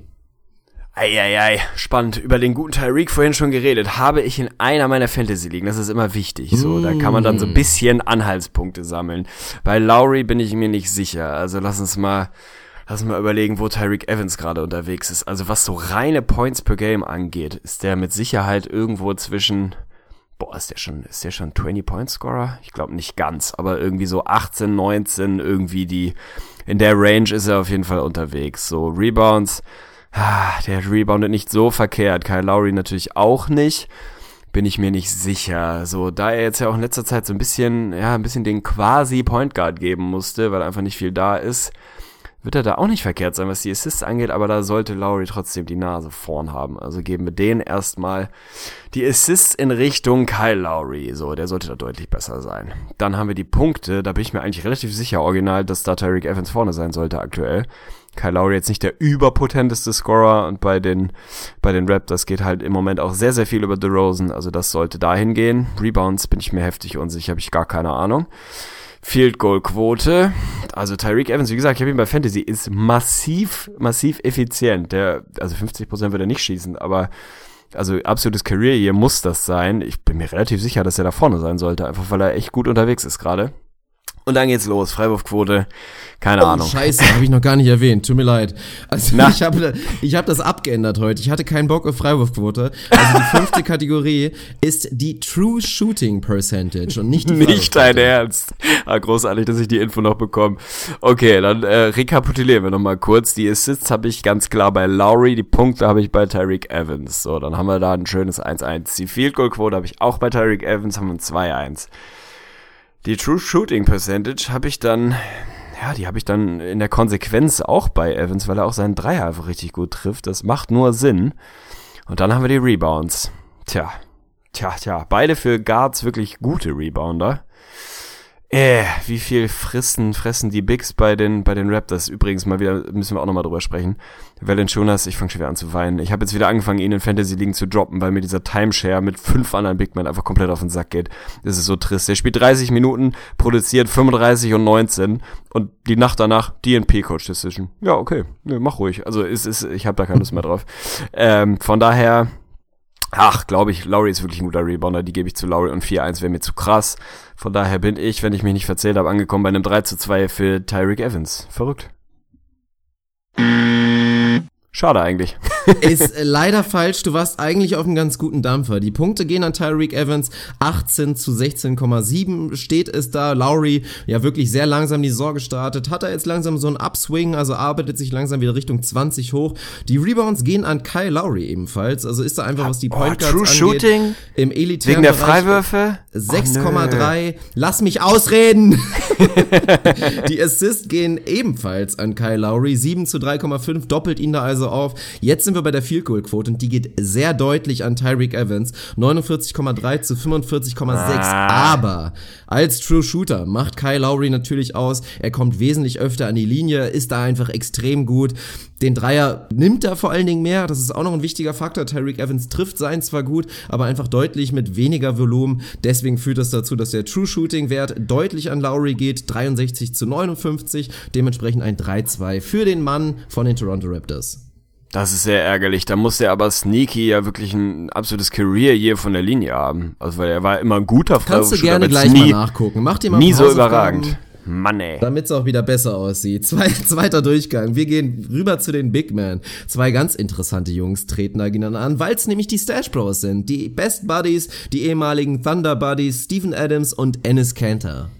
Eieiei, spannend. Über den guten Tyreek vorhin schon geredet. Habe ich in einer meiner Fantasy ligen. Das ist immer wichtig. So, da kann man dann so ein mm. bisschen Anhaltspunkte sammeln. Bei Lowry bin ich mir nicht sicher. Also lass uns mal, lass uns mal überlegen, wo Tyreek Evans gerade unterwegs ist. Also was so reine Points per Game angeht, ist der mit Sicherheit irgendwo zwischen Boah, ist der schon, ist der schon 20-Point-Scorer? Ich glaube nicht ganz, aber irgendwie so 18, 19, irgendwie die, in der Range ist er auf jeden Fall unterwegs. So, Rebounds, ah, der reboundet nicht so verkehrt. Kyle Lowry natürlich auch nicht. Bin ich mir nicht sicher. So, da er jetzt ja auch in letzter Zeit so ein bisschen, ja, ein bisschen den quasi Point Guard geben musste, weil einfach nicht viel da ist, wird er da auch nicht verkehrt sein, was die Assists angeht, aber da sollte Lowry trotzdem die Nase vorn haben. Also geben wir denen erstmal die Assists in Richtung Kyle Lowry. So, der sollte da deutlich besser sein. Dann haben wir die Punkte, da bin ich mir eigentlich relativ sicher, original, dass da Tyreek Evans vorne sein sollte aktuell. Kyle Lowry jetzt nicht der überpotenteste Scorer und bei den, bei den Raptors geht halt im Moment auch sehr, sehr viel über DeRozan, also das sollte dahin gehen. Rebounds bin ich mir heftig unsicher, habe ich gar keine Ahnung. Field Goal Quote. Also Tyreek Evans, wie gesagt, ich habe ihn bei Fantasy, ist massiv, massiv effizient. Der, also 50% wird er nicht schießen, aber also absolutes Career hier muss das sein. Ich bin mir relativ sicher, dass er da vorne sein sollte, einfach weil er echt gut unterwegs ist gerade. Und dann geht's los. Freiwurfquote. Keine Oh, Ahnung. Scheiße, habe ich noch gar nicht erwähnt. Tut mir leid. Also Na. ich habe ich hab das abgeändert heute. Ich hatte keinen Bock auf Freiwurfquote. Also die fünfte Kategorie ist die True Shooting Percentage und nicht die Nicht dein. Ernst. Ah, großartig, dass ich die Info noch bekomme. Okay, dann äh, rekapitulieren wir nochmal kurz. Die Assists habe ich ganz klar bei Lowry, die Punkte habe ich bei Tyreek Evans. So, dann haben wir da ein schönes 1-1. Die Field Goal Quote habe ich auch bei Tyreek Evans, haben wir ein 2-1. Die True Shooting Percentage habe ich dann, ja, die habe ich dann in der Konsequenz auch bei Evans, weil er auch seinen Dreier einfach richtig gut trifft. Das macht nur Sinn. Und dann haben wir die Rebounds. Tja, tja, tja, beide für Guards wirklich gute Rebounder. Äh, wie viel fressen, fressen die Bigs bei den, bei den Raptors? Übrigens mal wieder, müssen wir auch nochmal drüber sprechen. Valanciunas, ich fange schon wieder an zu weinen. Ich habe jetzt wieder angefangen, ihn in Fantasy League zu droppen, weil mir dieser Timeshare mit fünf anderen Big Men einfach komplett auf den Sack geht. Das ist so trist. Der spielt 30 Minuten, produziert 35 und 19 und die Nacht danach DNP Coach Decision. Ja, okay, nee, mach ruhig. Also ist, ist, ich habe da keine Lust mehr drauf. Ähm, von daher, Ach, glaube ich, Lowry ist wirklich ein guter Rebounder, die gebe ich zu Lowry und 4-1 wäre mir zu krass. Von daher bin ich, wenn ich mich nicht verzählt habe, angekommen bei einem 3 zu 2 für Tyreek Evans. Verrückt. Schade eigentlich. Ist äh, leider falsch. Du warst eigentlich auf einem ganz guten Dampfer. Die Punkte gehen an Tyreek Evans. 18 zu 16,7 steht es da. Lowry, ja wirklich sehr langsam die Saison gestartet. Hat er jetzt langsam so einen Upswing, also arbeitet sich langsam wieder Richtung 20 hoch. Die Rebounds gehen an Kyle Lowry ebenfalls. Also ist da einfach, was die Point Guards True angeht, Shooting? im elitären Wegen der Bereich Freiwürfe? 6,3. Lass mich ausreden. die Assists gehen ebenfalls an Kyle Lowry. 7 zu 3,5, doppelt ihn da also auf. Jetzt sind wir bei der Field Goal Quote und die geht sehr deutlich an Tyreek Evans. 49,3 zu 45,6. Ah. Aber als True Shooter macht Kyle Lowry natürlich aus. Er kommt wesentlich öfter an die Linie, ist da einfach extrem gut. Den Dreier nimmt er vor allen Dingen mehr. Das ist auch noch ein wichtiger Faktor. Tyreek Evans trifft sein zwar gut, aber einfach deutlich mit weniger Volumen. Deswegen führt das dazu, dass der True Shooting Wert deutlich an Lowry geht. 63 zu 59. Dementsprechend ein 3-2 für den Mann von den Toronto Raptors. Das ist sehr ärgerlich. Da muss er aber Sneaky ja wirklich ein absolutes Career-Year von der Linie haben. Also, weil er war immer ein guter Kannst du gerne gleich nie, mal nachgucken. Mach dir mal nie so überragend. Mann, ey. Damit es auch wieder besser aussieht. Zwei, zweiter Durchgang. Wir gehen rüber zu den Big Men. Zwei ganz interessante Jungs treten da gegeneinander an, weil es nämlich die Stash Bros sind. Die Best Buddies, die ehemaligen Thunder Buddies, Stephen Adams und Ennis Cantor.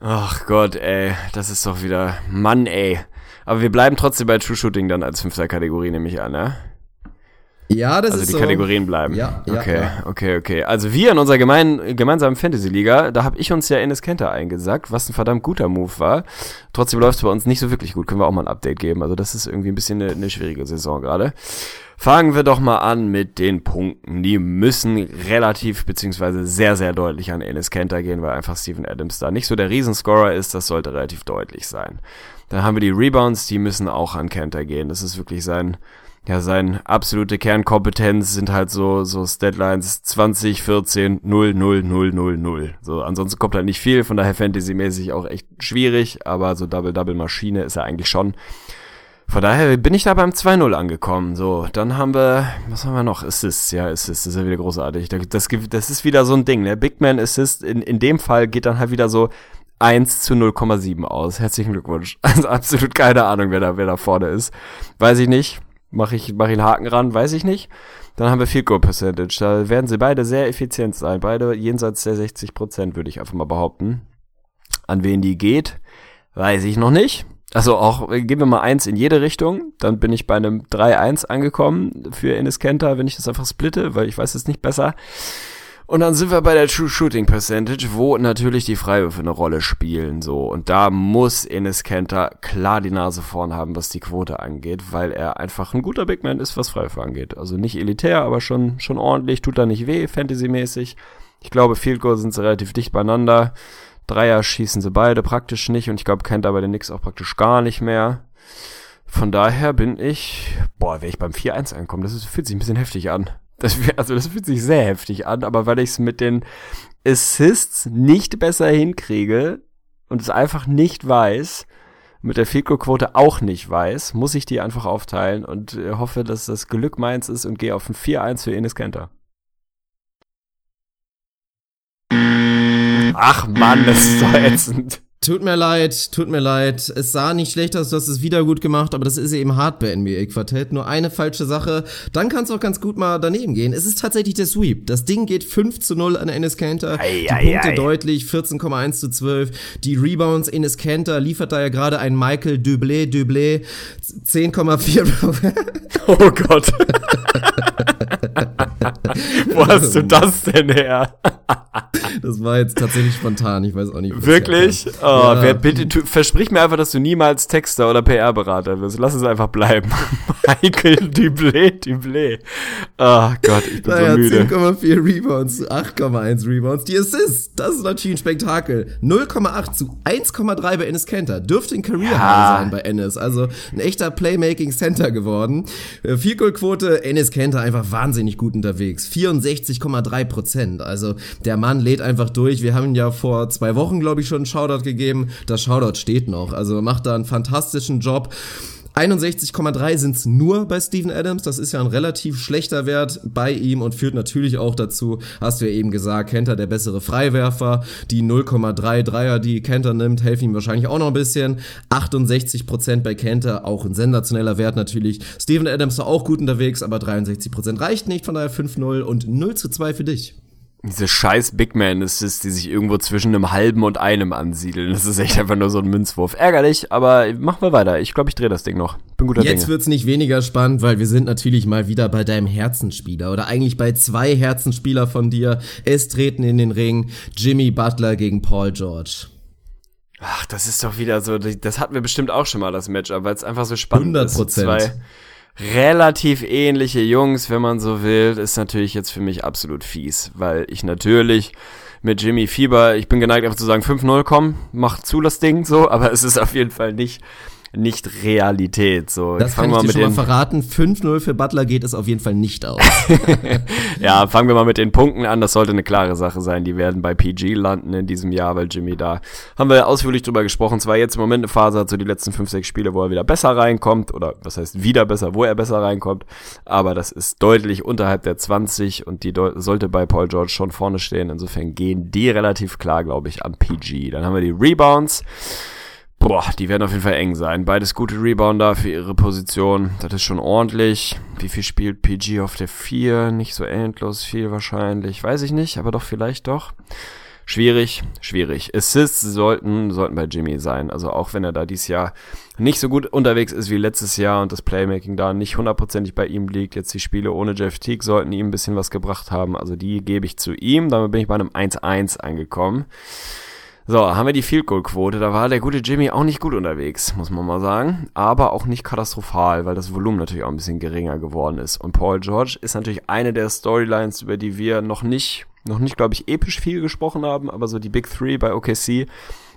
Ach Gott, ey, das ist doch wieder, Mann, ey. Aber wir bleiben trotzdem bei True Shooting dann als fünfter Kategorie, nehme ich an, ne? Ja, das Also ist die so. Kategorien bleiben. Ja, ja, okay, ja. okay, okay. Also wir in unserer gemein, gemeinsamen Fantasy-Liga, da habe ich uns ja Enes Kenter eingesackt, was ein verdammt guter Move war. Trotzdem läuft es bei uns nicht so wirklich gut. Können wir auch mal ein Update geben. Also das ist irgendwie ein bisschen eine, eine schwierige Saison gerade. Fangen wir doch mal an mit den Punkten. Die müssen relativ beziehungsweise sehr, sehr deutlich an Enes Kenter gehen, weil einfach Steven Adams da nicht so der Riesenscorer ist. Das sollte relativ deutlich sein. Dann haben wir die Rebounds, die müssen auch an Kenter gehen. Das ist wirklich sein, ja, sein absolute Kernkompetenz sind halt so, so Deadlines 20, 14, 0, 0, 0, 0, 0. So, ansonsten kommt halt nicht viel, von daher Fantasy-mäßig auch echt schwierig, aber so Double-Double-Maschine ist er eigentlich schon. Von daher bin ich da beim 2-0 angekommen. So, dann haben wir, was haben wir noch? Assists, ja, Assists, das ist ja wieder großartig. Das, das ist wieder so ein Ding, ne? Big Man Assist, in, in dem Fall geht dann halt wieder so 1 zu 0,7 aus. Herzlichen Glückwunsch. Also absolut keine Ahnung, wer da, wer da vorne ist. Weiß ich nicht. Mach ich, mach ich einen Haken ran, weiß ich nicht. Dann haben wir Field Goal Percentage. Da werden sie beide sehr effizient sein. Beide jenseits der 60 Prozent, würde ich einfach mal behaupten. An wen die geht, weiß ich noch nicht. Also auch, geben wir mal eins in jede Richtung. Dann bin ich bei einem 3-1 angekommen für Enes Kenter, wenn ich das einfach splitte, weil ich weiß es nicht besser. Und dann sind wir bei der True Shooting Percentage, wo natürlich die Freiwürfe eine Rolle spielen, so. Und da muss Enes Kenter klar die Nase vorn haben, was die Quote angeht, weil er einfach ein guter Big Man ist, was Freiwürfe angeht. Also nicht elitär, aber schon, schon ordentlich, tut da nicht weh, Fantasy-mäßig. Ich glaube, Field Goal sind relativ dicht beieinander. Dreier schießen sie beide praktisch nicht und ich glaube, Kenter bei den Knicks auch praktisch gar nicht mehr. Von daher bin ich, boah, wäre ich beim 4-1 ankommen, das fühlt sich ein bisschen heftig an. Das, also das fühlt sich sehr heftig an, aber weil ich es mit den Assists nicht besser hinkriege und es einfach nicht weiß, mit der Fico-Quote auch nicht weiß, muss ich die einfach aufteilen und äh, hoffe, dass das Glück meins ist und gehe auf ein 4-1 für Enes Kenter. Ach Mann, das ist so ätzend. Tut mir leid, tut mir leid. Es sah nicht schlecht aus, du hast es wieder gut gemacht, aber das ist eben hart bei NBA Quartett. Nur eine falsche Sache, dann kann es auch ganz gut mal daneben gehen. Es ist tatsächlich der Sweep. Das Ding geht 5 zu 0 an Enes Kanter. Ei, Die ei, Punkte ei. deutlich, 14,1 zu 12. Die Rebounds, Enes Kanter liefert da ja gerade ein Michael Dublé, Dublé, 10,4. Oh Gott. Wo hast du das denn her? das war jetzt tatsächlich spontan, ich weiß auch nicht. Wirklich? Oh, Ja. wer, bitte, tu, versprich mir einfach, dass du niemals Texter oder PR-Berater wirst. Lass es einfach bleiben. Michael Dublé, Dublé. Oh Gott, ich bin Naja, so müde. 10,4 Rebounds zu 8,1 Rebounds. Die Assists, das ist natürlich ein Spektakel. 0,8 zu 1,3 bei Enes Kanter. Dürfte ein Career Ja. sein bei Enes. Also ein echter Playmaking Center geworden. Äh, Field Goal Quote, Enes Kanter einfach wahnsinnig gut unterwegs. 64,3 Prozent. Also der Mann lädt einfach durch. Wir haben ja vor zwei Wochen, glaube ich, schon einen Shoutout gegeben. Das Shoutout steht noch. Also macht da einen fantastischen Job. 61,3 sind's nur bei Steven Adams. Das ist ja ein relativ schlechter Wert bei ihm und führt natürlich auch dazu, hast du ja eben gesagt, Kenter der bessere Freiwerfer. Die 0,3 Dreier, die Kenter nimmt, helfen ihm wahrscheinlich auch noch ein bisschen. 68% bei Kenter, auch ein sensationeller Wert natürlich. Steven Adams war auch gut unterwegs, aber 63% reicht nicht, von daher 5-0 und 0 zu 2 für dich. Diese scheiß Big Man Assists, die sich irgendwo zwischen einem halben und einem ansiedeln. Das ist echt einfach nur so ein Münzwurf. Ärgerlich, aber machen wir weiter. Ich glaube, ich drehe das Ding noch. Bin guter Jetzt Dinge. wird's nicht weniger spannend, weil wir sind natürlich mal wieder bei deinem Herzensspieler oder eigentlich bei zwei Herzensspieler von dir. Es treten in den Ring Jimmy Butler gegen Paul George. Ach, das ist doch wieder so, das hatten wir bestimmt auch schon mal, das Matchup, weil es einfach so spannend 100%. ist. Zwei relativ ähnliche Jungs, wenn man so will, ist natürlich jetzt für mich absolut fies, weil ich natürlich mit Jimmy Fieber, ich bin geneigt einfach zu sagen 5-0, komm, mach zu das Ding, so, aber es ist auf jeden Fall nicht, nicht Realität, so. Das kann Fangen ich wir dir schon mal verraten. 5-0 für Butler geht es auf jeden Fall nicht aus. Ja, fangen wir mal mit den Punkten an. Das sollte eine klare Sache sein. Die werden bei PG landen in diesem Jahr, weil Jimmy da, haben wir ausführlich drüber gesprochen. Zwar jetzt im Moment eine Phase hat, so die letzten fünf, sechs Spiele, wo er wieder besser reinkommt, oder was heißt wieder besser, wo er besser reinkommt. Aber das ist deutlich unterhalb der 20 und die sollte bei Paul George schon vorne stehen. Insofern gehen die relativ klar, glaube ich, am PG. Dann haben wir die Rebounds. Boah, die werden auf jeden Fall eng sein. Beides gute Rebounder für ihre Position. Das ist schon ordentlich. Wie viel spielt PG auf der 4? Nicht so endlos viel wahrscheinlich. Weiß ich nicht, aber doch vielleicht doch. Schwierig, schwierig. Assists sollten, sollten bei Jimmy sein. Also auch wenn er da dieses Jahr nicht so gut unterwegs ist wie letztes Jahr und das Playmaking da nicht hundertprozentig bei ihm liegt. Jetzt die Spiele ohne Jeff Teague sollten ihm ein bisschen was gebracht haben. Also die gebe ich zu ihm. Damit bin ich bei einem 1-1 angekommen. So, haben wir die Field Goal Quote. Da war der gute Jimmy auch nicht gut unterwegs, muss man mal sagen. Aber auch nicht katastrophal, weil das Volumen natürlich auch ein bisschen geringer geworden ist. Und Paul George ist natürlich eine der Storylines, über die wir noch nicht, noch nicht, glaube ich, episch viel gesprochen haben, aber so die Big Three bei OKC,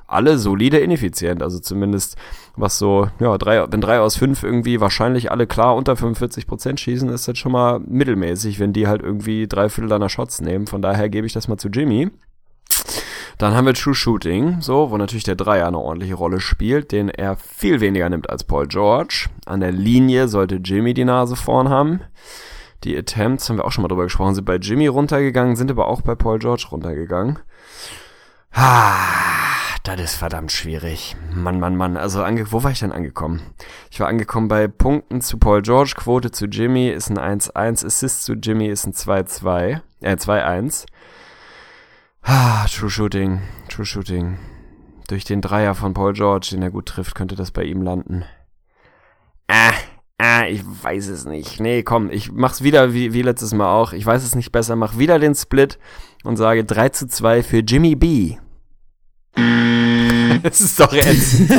alle solide ineffizient. Also zumindest was so, ja, drei, wenn drei aus fünf irgendwie wahrscheinlich alle klar unter 45 Prozent schießen, ist das schon mal mittelmäßig, wenn die halt irgendwie drei Viertel deiner Shots nehmen. Von daher gebe ich das mal zu Jimmy. Dann haben wir True Shooting, so, wo natürlich der Dreier eine ordentliche Rolle spielt, den er viel weniger nimmt als Paul George. An der Linie sollte Jimmy die Nase vorn haben. Die Attempts, haben wir auch schon mal drüber gesprochen, sind bei Jimmy runtergegangen, sind aber auch bei Paul George runtergegangen. Ah, das ist verdammt schwierig. Mann, Mann, Mann. Also, ange wo war ich denn angekommen? Ich war angekommen bei Punkten zu Paul George, Quote zu Jimmy ist ein 1-1, Assist zu Jimmy ist ein 2-2, äh, 2-1. Ah, True Shooting, True Shooting. Durch den Dreier von Paul George, den er gut trifft, könnte das bei ihm landen. Ah, Ah, ich weiß es nicht. Nee, komm, ich mach's wieder wie, wie letztes Mal auch. Ich weiß es nicht besser, mach wieder den Split und sage 3 zu 2 für Jimmy B. Das ist doch ätzend.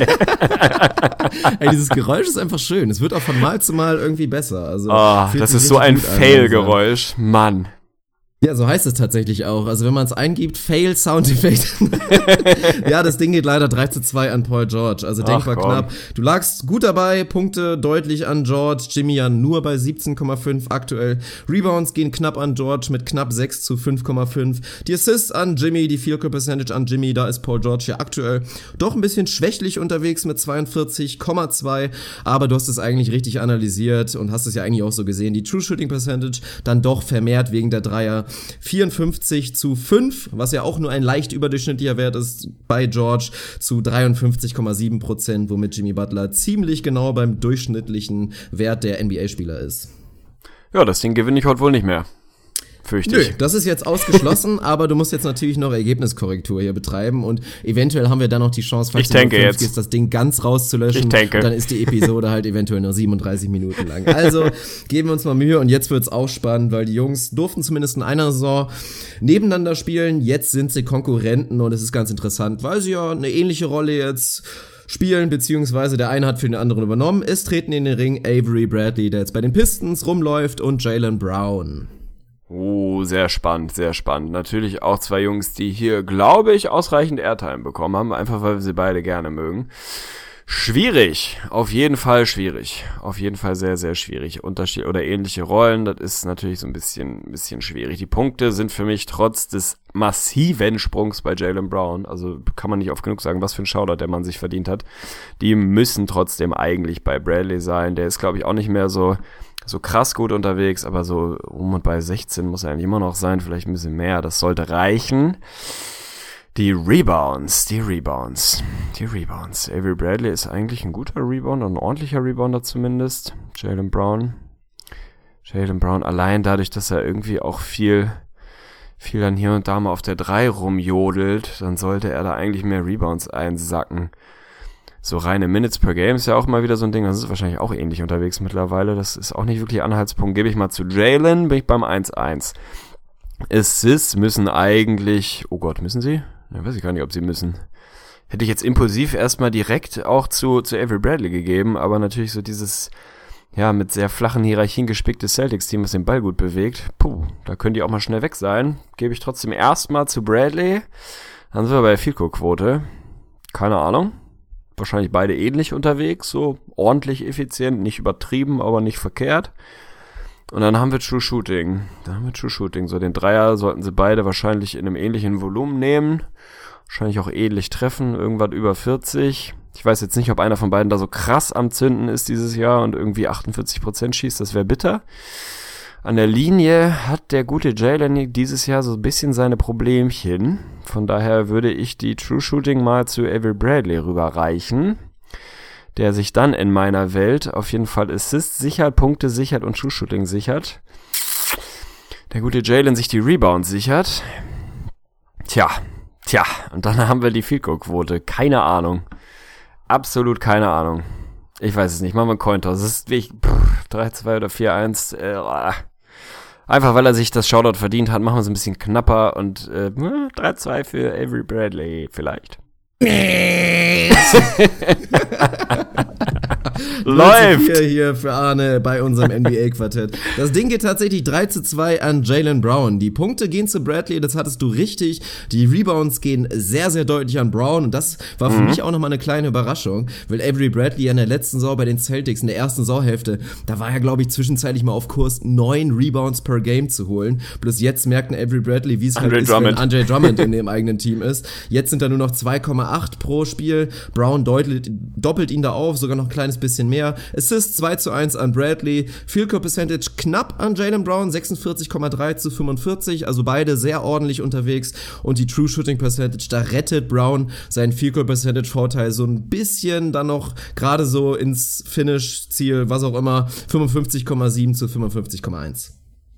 Ey, dieses Geräusch ist einfach schön. Es wird auch von Mal zu Mal irgendwie besser. Also, Oh, das ist so ein Fail-Geräusch. Mann. Ja, so heißt es tatsächlich auch. Also wenn man es eingibt, Fail Sound Effect. ja, das Ding geht leider 3 zu 2 an Paul George. Also denkbar knapp. Du lagst gut dabei, Punkte deutlich an George. Jimmy ja nur bei 17,5 aktuell. Rebounds gehen knapp an George mit knapp 6 zu 5,5. Die Assists an Jimmy, die Field Goal Percentage an Jimmy, da ist Paul George ja aktuell doch ein bisschen schwächlich unterwegs mit 42,2. Aber du hast es eigentlich richtig analysiert und hast es ja eigentlich auch so gesehen. Die True Shooting Percentage dann doch vermehrt wegen der Dreier 54 zu 5, was ja auch nur ein leicht überdurchschnittlicher Wert ist bei George zu 53,7 Prozent, womit Jimmy Butler ziemlich genau beim durchschnittlichen Wert der NBA-Spieler ist. Ja, das Ding gewinne ich heute wohl nicht mehr. Fürchte Nö, ich. das ist jetzt ausgeschlossen, aber du musst jetzt natürlich noch Ergebniskorrektur hier betreiben und eventuell haben wir dann noch die Chance, falls Ich denke jetzt. gehst, das Ding ganz rauszulöschen. Ich denke. Dann ist die Episode halt eventuell nur 37 Minuten lang. Also geben wir uns mal Mühe und jetzt wird's auch spannend, weil die Jungs durften zumindest in einer Saison nebeneinander spielen. Jetzt sind sie Konkurrenten und es ist ganz interessant, weil sie ja eine ähnliche Rolle jetzt spielen, beziehungsweise der eine hat für den anderen übernommen. Es treten in den Ring Avery Bradley, der jetzt bei den Pistons rumläuft, und Jalen Brown. Oh, sehr spannend, sehr spannend. Natürlich auch zwei Jungs, die hier, glaube ich, ausreichend Airtime bekommen haben, einfach weil wir sie beide gerne mögen. Schwierig, auf jeden Fall schwierig. Auf jeden Fall sehr, sehr schwierig. Unterschied oder ähnliche Rollen, das ist natürlich so ein bisschen, ein bisschen schwierig. Die Punkte sind für mich trotz des massiven Sprungs bei Jalen Brown, also kann man nicht oft genug sagen, was für ein Shoutout der Mann sich verdient hat. Die müssen trotzdem eigentlich bei Bradley sein. Der ist, glaube ich, auch nicht mehr so, so krass gut unterwegs, aber so um und bei 16 muss er eigentlich immer noch sein, vielleicht ein bisschen mehr. Das sollte reichen. Die Rebounds, die Rebounds, die Rebounds. Avery Bradley ist eigentlich ein guter Rebounder, ein ordentlicher Rebounder zumindest. Jalen Brown. Jalen Brown allein dadurch, dass er irgendwie auch viel, viel dann hier und da mal auf der 3 rumjodelt, dann sollte er da eigentlich mehr Rebounds einsacken. So reine Minutes per Game ist ja auch mal wieder so ein Ding, das ist wahrscheinlich auch ähnlich unterwegs mittlerweile. Das ist auch nicht wirklich Anhaltspunkt. Gebe ich mal zu Jalen, bin ich beim 1-1. Assists müssen eigentlich, oh Gott, müssen sie? Ja, weiß ich gar nicht, ob sie müssen. Hätte ich jetzt impulsiv erstmal direkt auch zu, zu Avery Bradley gegeben, aber natürlich so dieses, ja, mit sehr flachen Hierarchien gespicktes Celtics-Team, was den Ball gut bewegt. Puh, da können die auch mal schnell weg sein. Gebe ich trotzdem erstmal zu Bradley. Dann sind wir bei der Field Quote. Keine Ahnung. Wahrscheinlich beide ähnlich unterwegs, so ordentlich effizient, nicht übertrieben, aber nicht verkehrt. Und dann haben wir True Shooting. Da haben wir True Shooting. So den Dreier sollten sie beide wahrscheinlich in einem ähnlichen Volumen nehmen. Wahrscheinlich auch ähnlich treffen. Irgendwann über 40. Ich weiß jetzt nicht, ob einer von beiden da so krass am Zünden ist dieses Jahr und irgendwie 48% schießt. Das wäre bitter. An der Linie hat der gute Jalen dieses Jahr so ein bisschen seine Problemchen. Von daher würde ich die True Shooting mal zu Avery Bradley rüberreichen der sich dann in meiner Welt auf jeden Fall Assist sichert, Punkte sichert und True Shooting sichert. Der gute Jalen sich die Rebounds sichert. Tja, tja, und dann haben wir die Field Goal Quote. Keine Ahnung. Absolut keine Ahnung. Ich weiß es nicht. Machen wir einen Cointoss. Es ist wie ich, 3-2 oder 4-1. Äh, einfach weil er sich das Shoutout verdient hat, machen wir es ein bisschen knapper und äh, 3-2 für Avery Bradley vielleicht. Läuft! Hier, hier für Arne bei unserem NBA-Quartett. Das Ding geht tatsächlich 3 zu 2 an Jalen Brown. Die Punkte gehen zu Bradley, das hattest du richtig. Die Rebounds gehen sehr, sehr deutlich an Brown. Und das war für mich auch nochmal eine kleine Überraschung, weil Avery Bradley ja in der letzten Saison bei den Celtics, in der ersten Saisonhälfte, da war er, glaube ich, zwischenzeitlich mal auf Kurs, neun Rebounds per Game zu holen. Bloß jetzt merkt ein Avery Bradley, wie es halt ist, Drummond. wenn Andre Drummond in dem eigenen Team ist. Jetzt sind da nur noch 2,8 pro Spiel. Brown deutelt, doppelt ihn da auf, sogar noch ein kleines bisschen mehr. Assist 2 zu 1 an Bradley. Field Goal Percentage knapp an Jalen Brown, 46,3 zu 45. Also beide sehr ordentlich unterwegs. Und die True Shooting Percentage, da rettet Brown seinen Field Goal Percentage Vorteil so ein bisschen dann noch gerade so ins Finish-Ziel, was auch immer, 55,7 zu 55,1.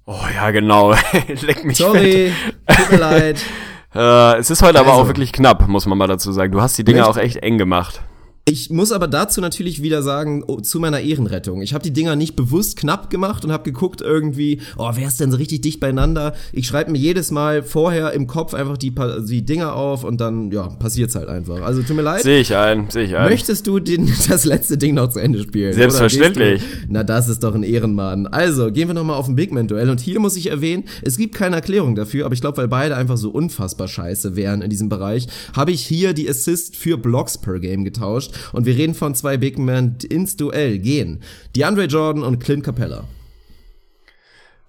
Oh ja, genau. Leck mich Sorry, tut mir leid. Äh, es ist heute aber Also. auch wirklich knapp, muss man mal dazu sagen. Du hast die Dinge Echt? auch echt eng gemacht. Ich muss aber dazu natürlich wieder sagen, oh, zu meiner Ehrenrettung. Ich habe die Dinger nicht bewusst knapp gemacht und habe geguckt irgendwie, oh, wer ist denn so richtig dicht beieinander? Ich schreibe mir jedes Mal vorher im Kopf einfach die, die Dinger auf und dann, ja, passiert's halt einfach. Also tut mir leid. Sehe ich ein, sehe ich ein. Möchtest du den, das letzte Ding noch zu Ende spielen? Selbstverständlich. Na, das ist doch ein Ehrenmann. Also, gehen wir nochmal auf ein Big Man-Duell. Und hier muss ich erwähnen, es gibt keine Erklärung dafür, aber ich glaube, weil beide einfach so unfassbar scheiße wären in diesem Bereich, habe ich hier die Assist für Blocks per Game getauscht. Und wir reden von zwei Big Men ins Duell gehen. DeAndre Jordan und Clint Capella.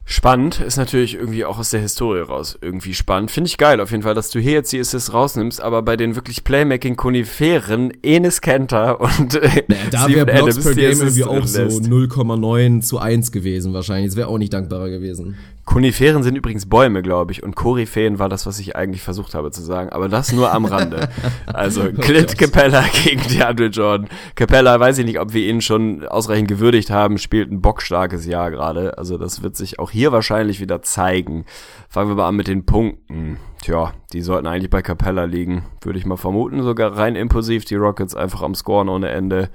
Spannend ist natürlich irgendwie auch aus der Historie raus irgendwie spannend. Finde ich geil auf jeden Fall, dass du hier jetzt die Assists rausnimmst, aber bei den wirklich Playmaking-Koniferen Enes Kenter und äh, naja, da wäre Blocks per Game irgendwie auch so 0,9 zu 1 gewesen wahrscheinlich. Das wäre auch nicht dankbarer gewesen. Koniferen sind übrigens Bäume, glaube ich, und Koryphäen war das, was ich eigentlich versucht habe zu sagen, aber das nur am Rande. Also oh Clint Capella gegen DeAndre Jordan. Capella, weiß ich nicht, ob wir ihn schon ausreichend gewürdigt haben, spielt ein bockstarkes Jahr gerade. Also das wird sich auch hier wahrscheinlich wieder zeigen. Fangen wir mal an mit den Punkten. Tja, die sollten eigentlich bei Capella liegen, würde ich mal vermuten. Sogar rein impulsiv, die Rockets einfach am Scoren ohne Ende.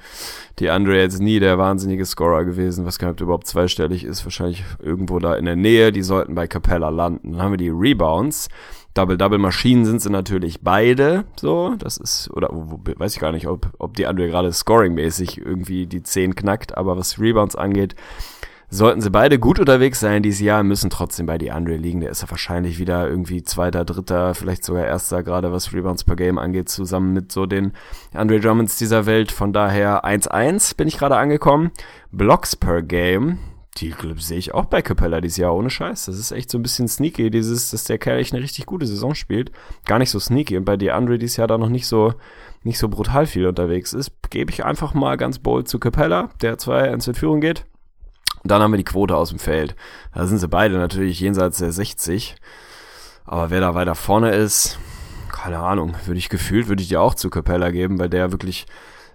Die Andre jetzt nie der wahnsinnige Scorer gewesen, was nicht überhaupt zweistellig ist, wahrscheinlich irgendwo da in der Nähe. Die sollten bei Capella landen. Dann haben wir die Rebounds. Double-Double-Maschinen sind sie natürlich beide, so, das ist, oder weiß ich gar nicht, ob, ob die Andre gerade scoring-mäßig irgendwie die 10 knackt, aber was Rebounds angeht, Sollten sie beide gut unterwegs sein dieses Jahr, müssen trotzdem bei DeAndre liegen. Der ist ja wahrscheinlich wieder irgendwie zweiter, dritter, vielleicht sogar erster, gerade was Rebounds per Game angeht, zusammen mit so den Andre Drummonds dieser Welt. Von daher 1-1 bin ich gerade angekommen. Blocks per Game, die sehe ich auch bei Capella dieses Jahr, ohne Scheiß. Das ist echt so ein bisschen sneaky, dieses, dass der Kerl echt eine richtig gute Saison spielt. Gar nicht so sneaky. Und bei DeAndre dieses Jahr da noch nicht so, nicht so brutal viel unterwegs ist, gebe ich einfach mal ganz bold zu Capella, der 2-1 in Führung geht. Und dann haben wir die Quote aus dem Feld. Da sind sie beide natürlich jenseits der 60. Aber wer da weiter vorne ist, keine Ahnung, würde ich gefühlt, würde ich dir auch zu Capella geben, weil der wirklich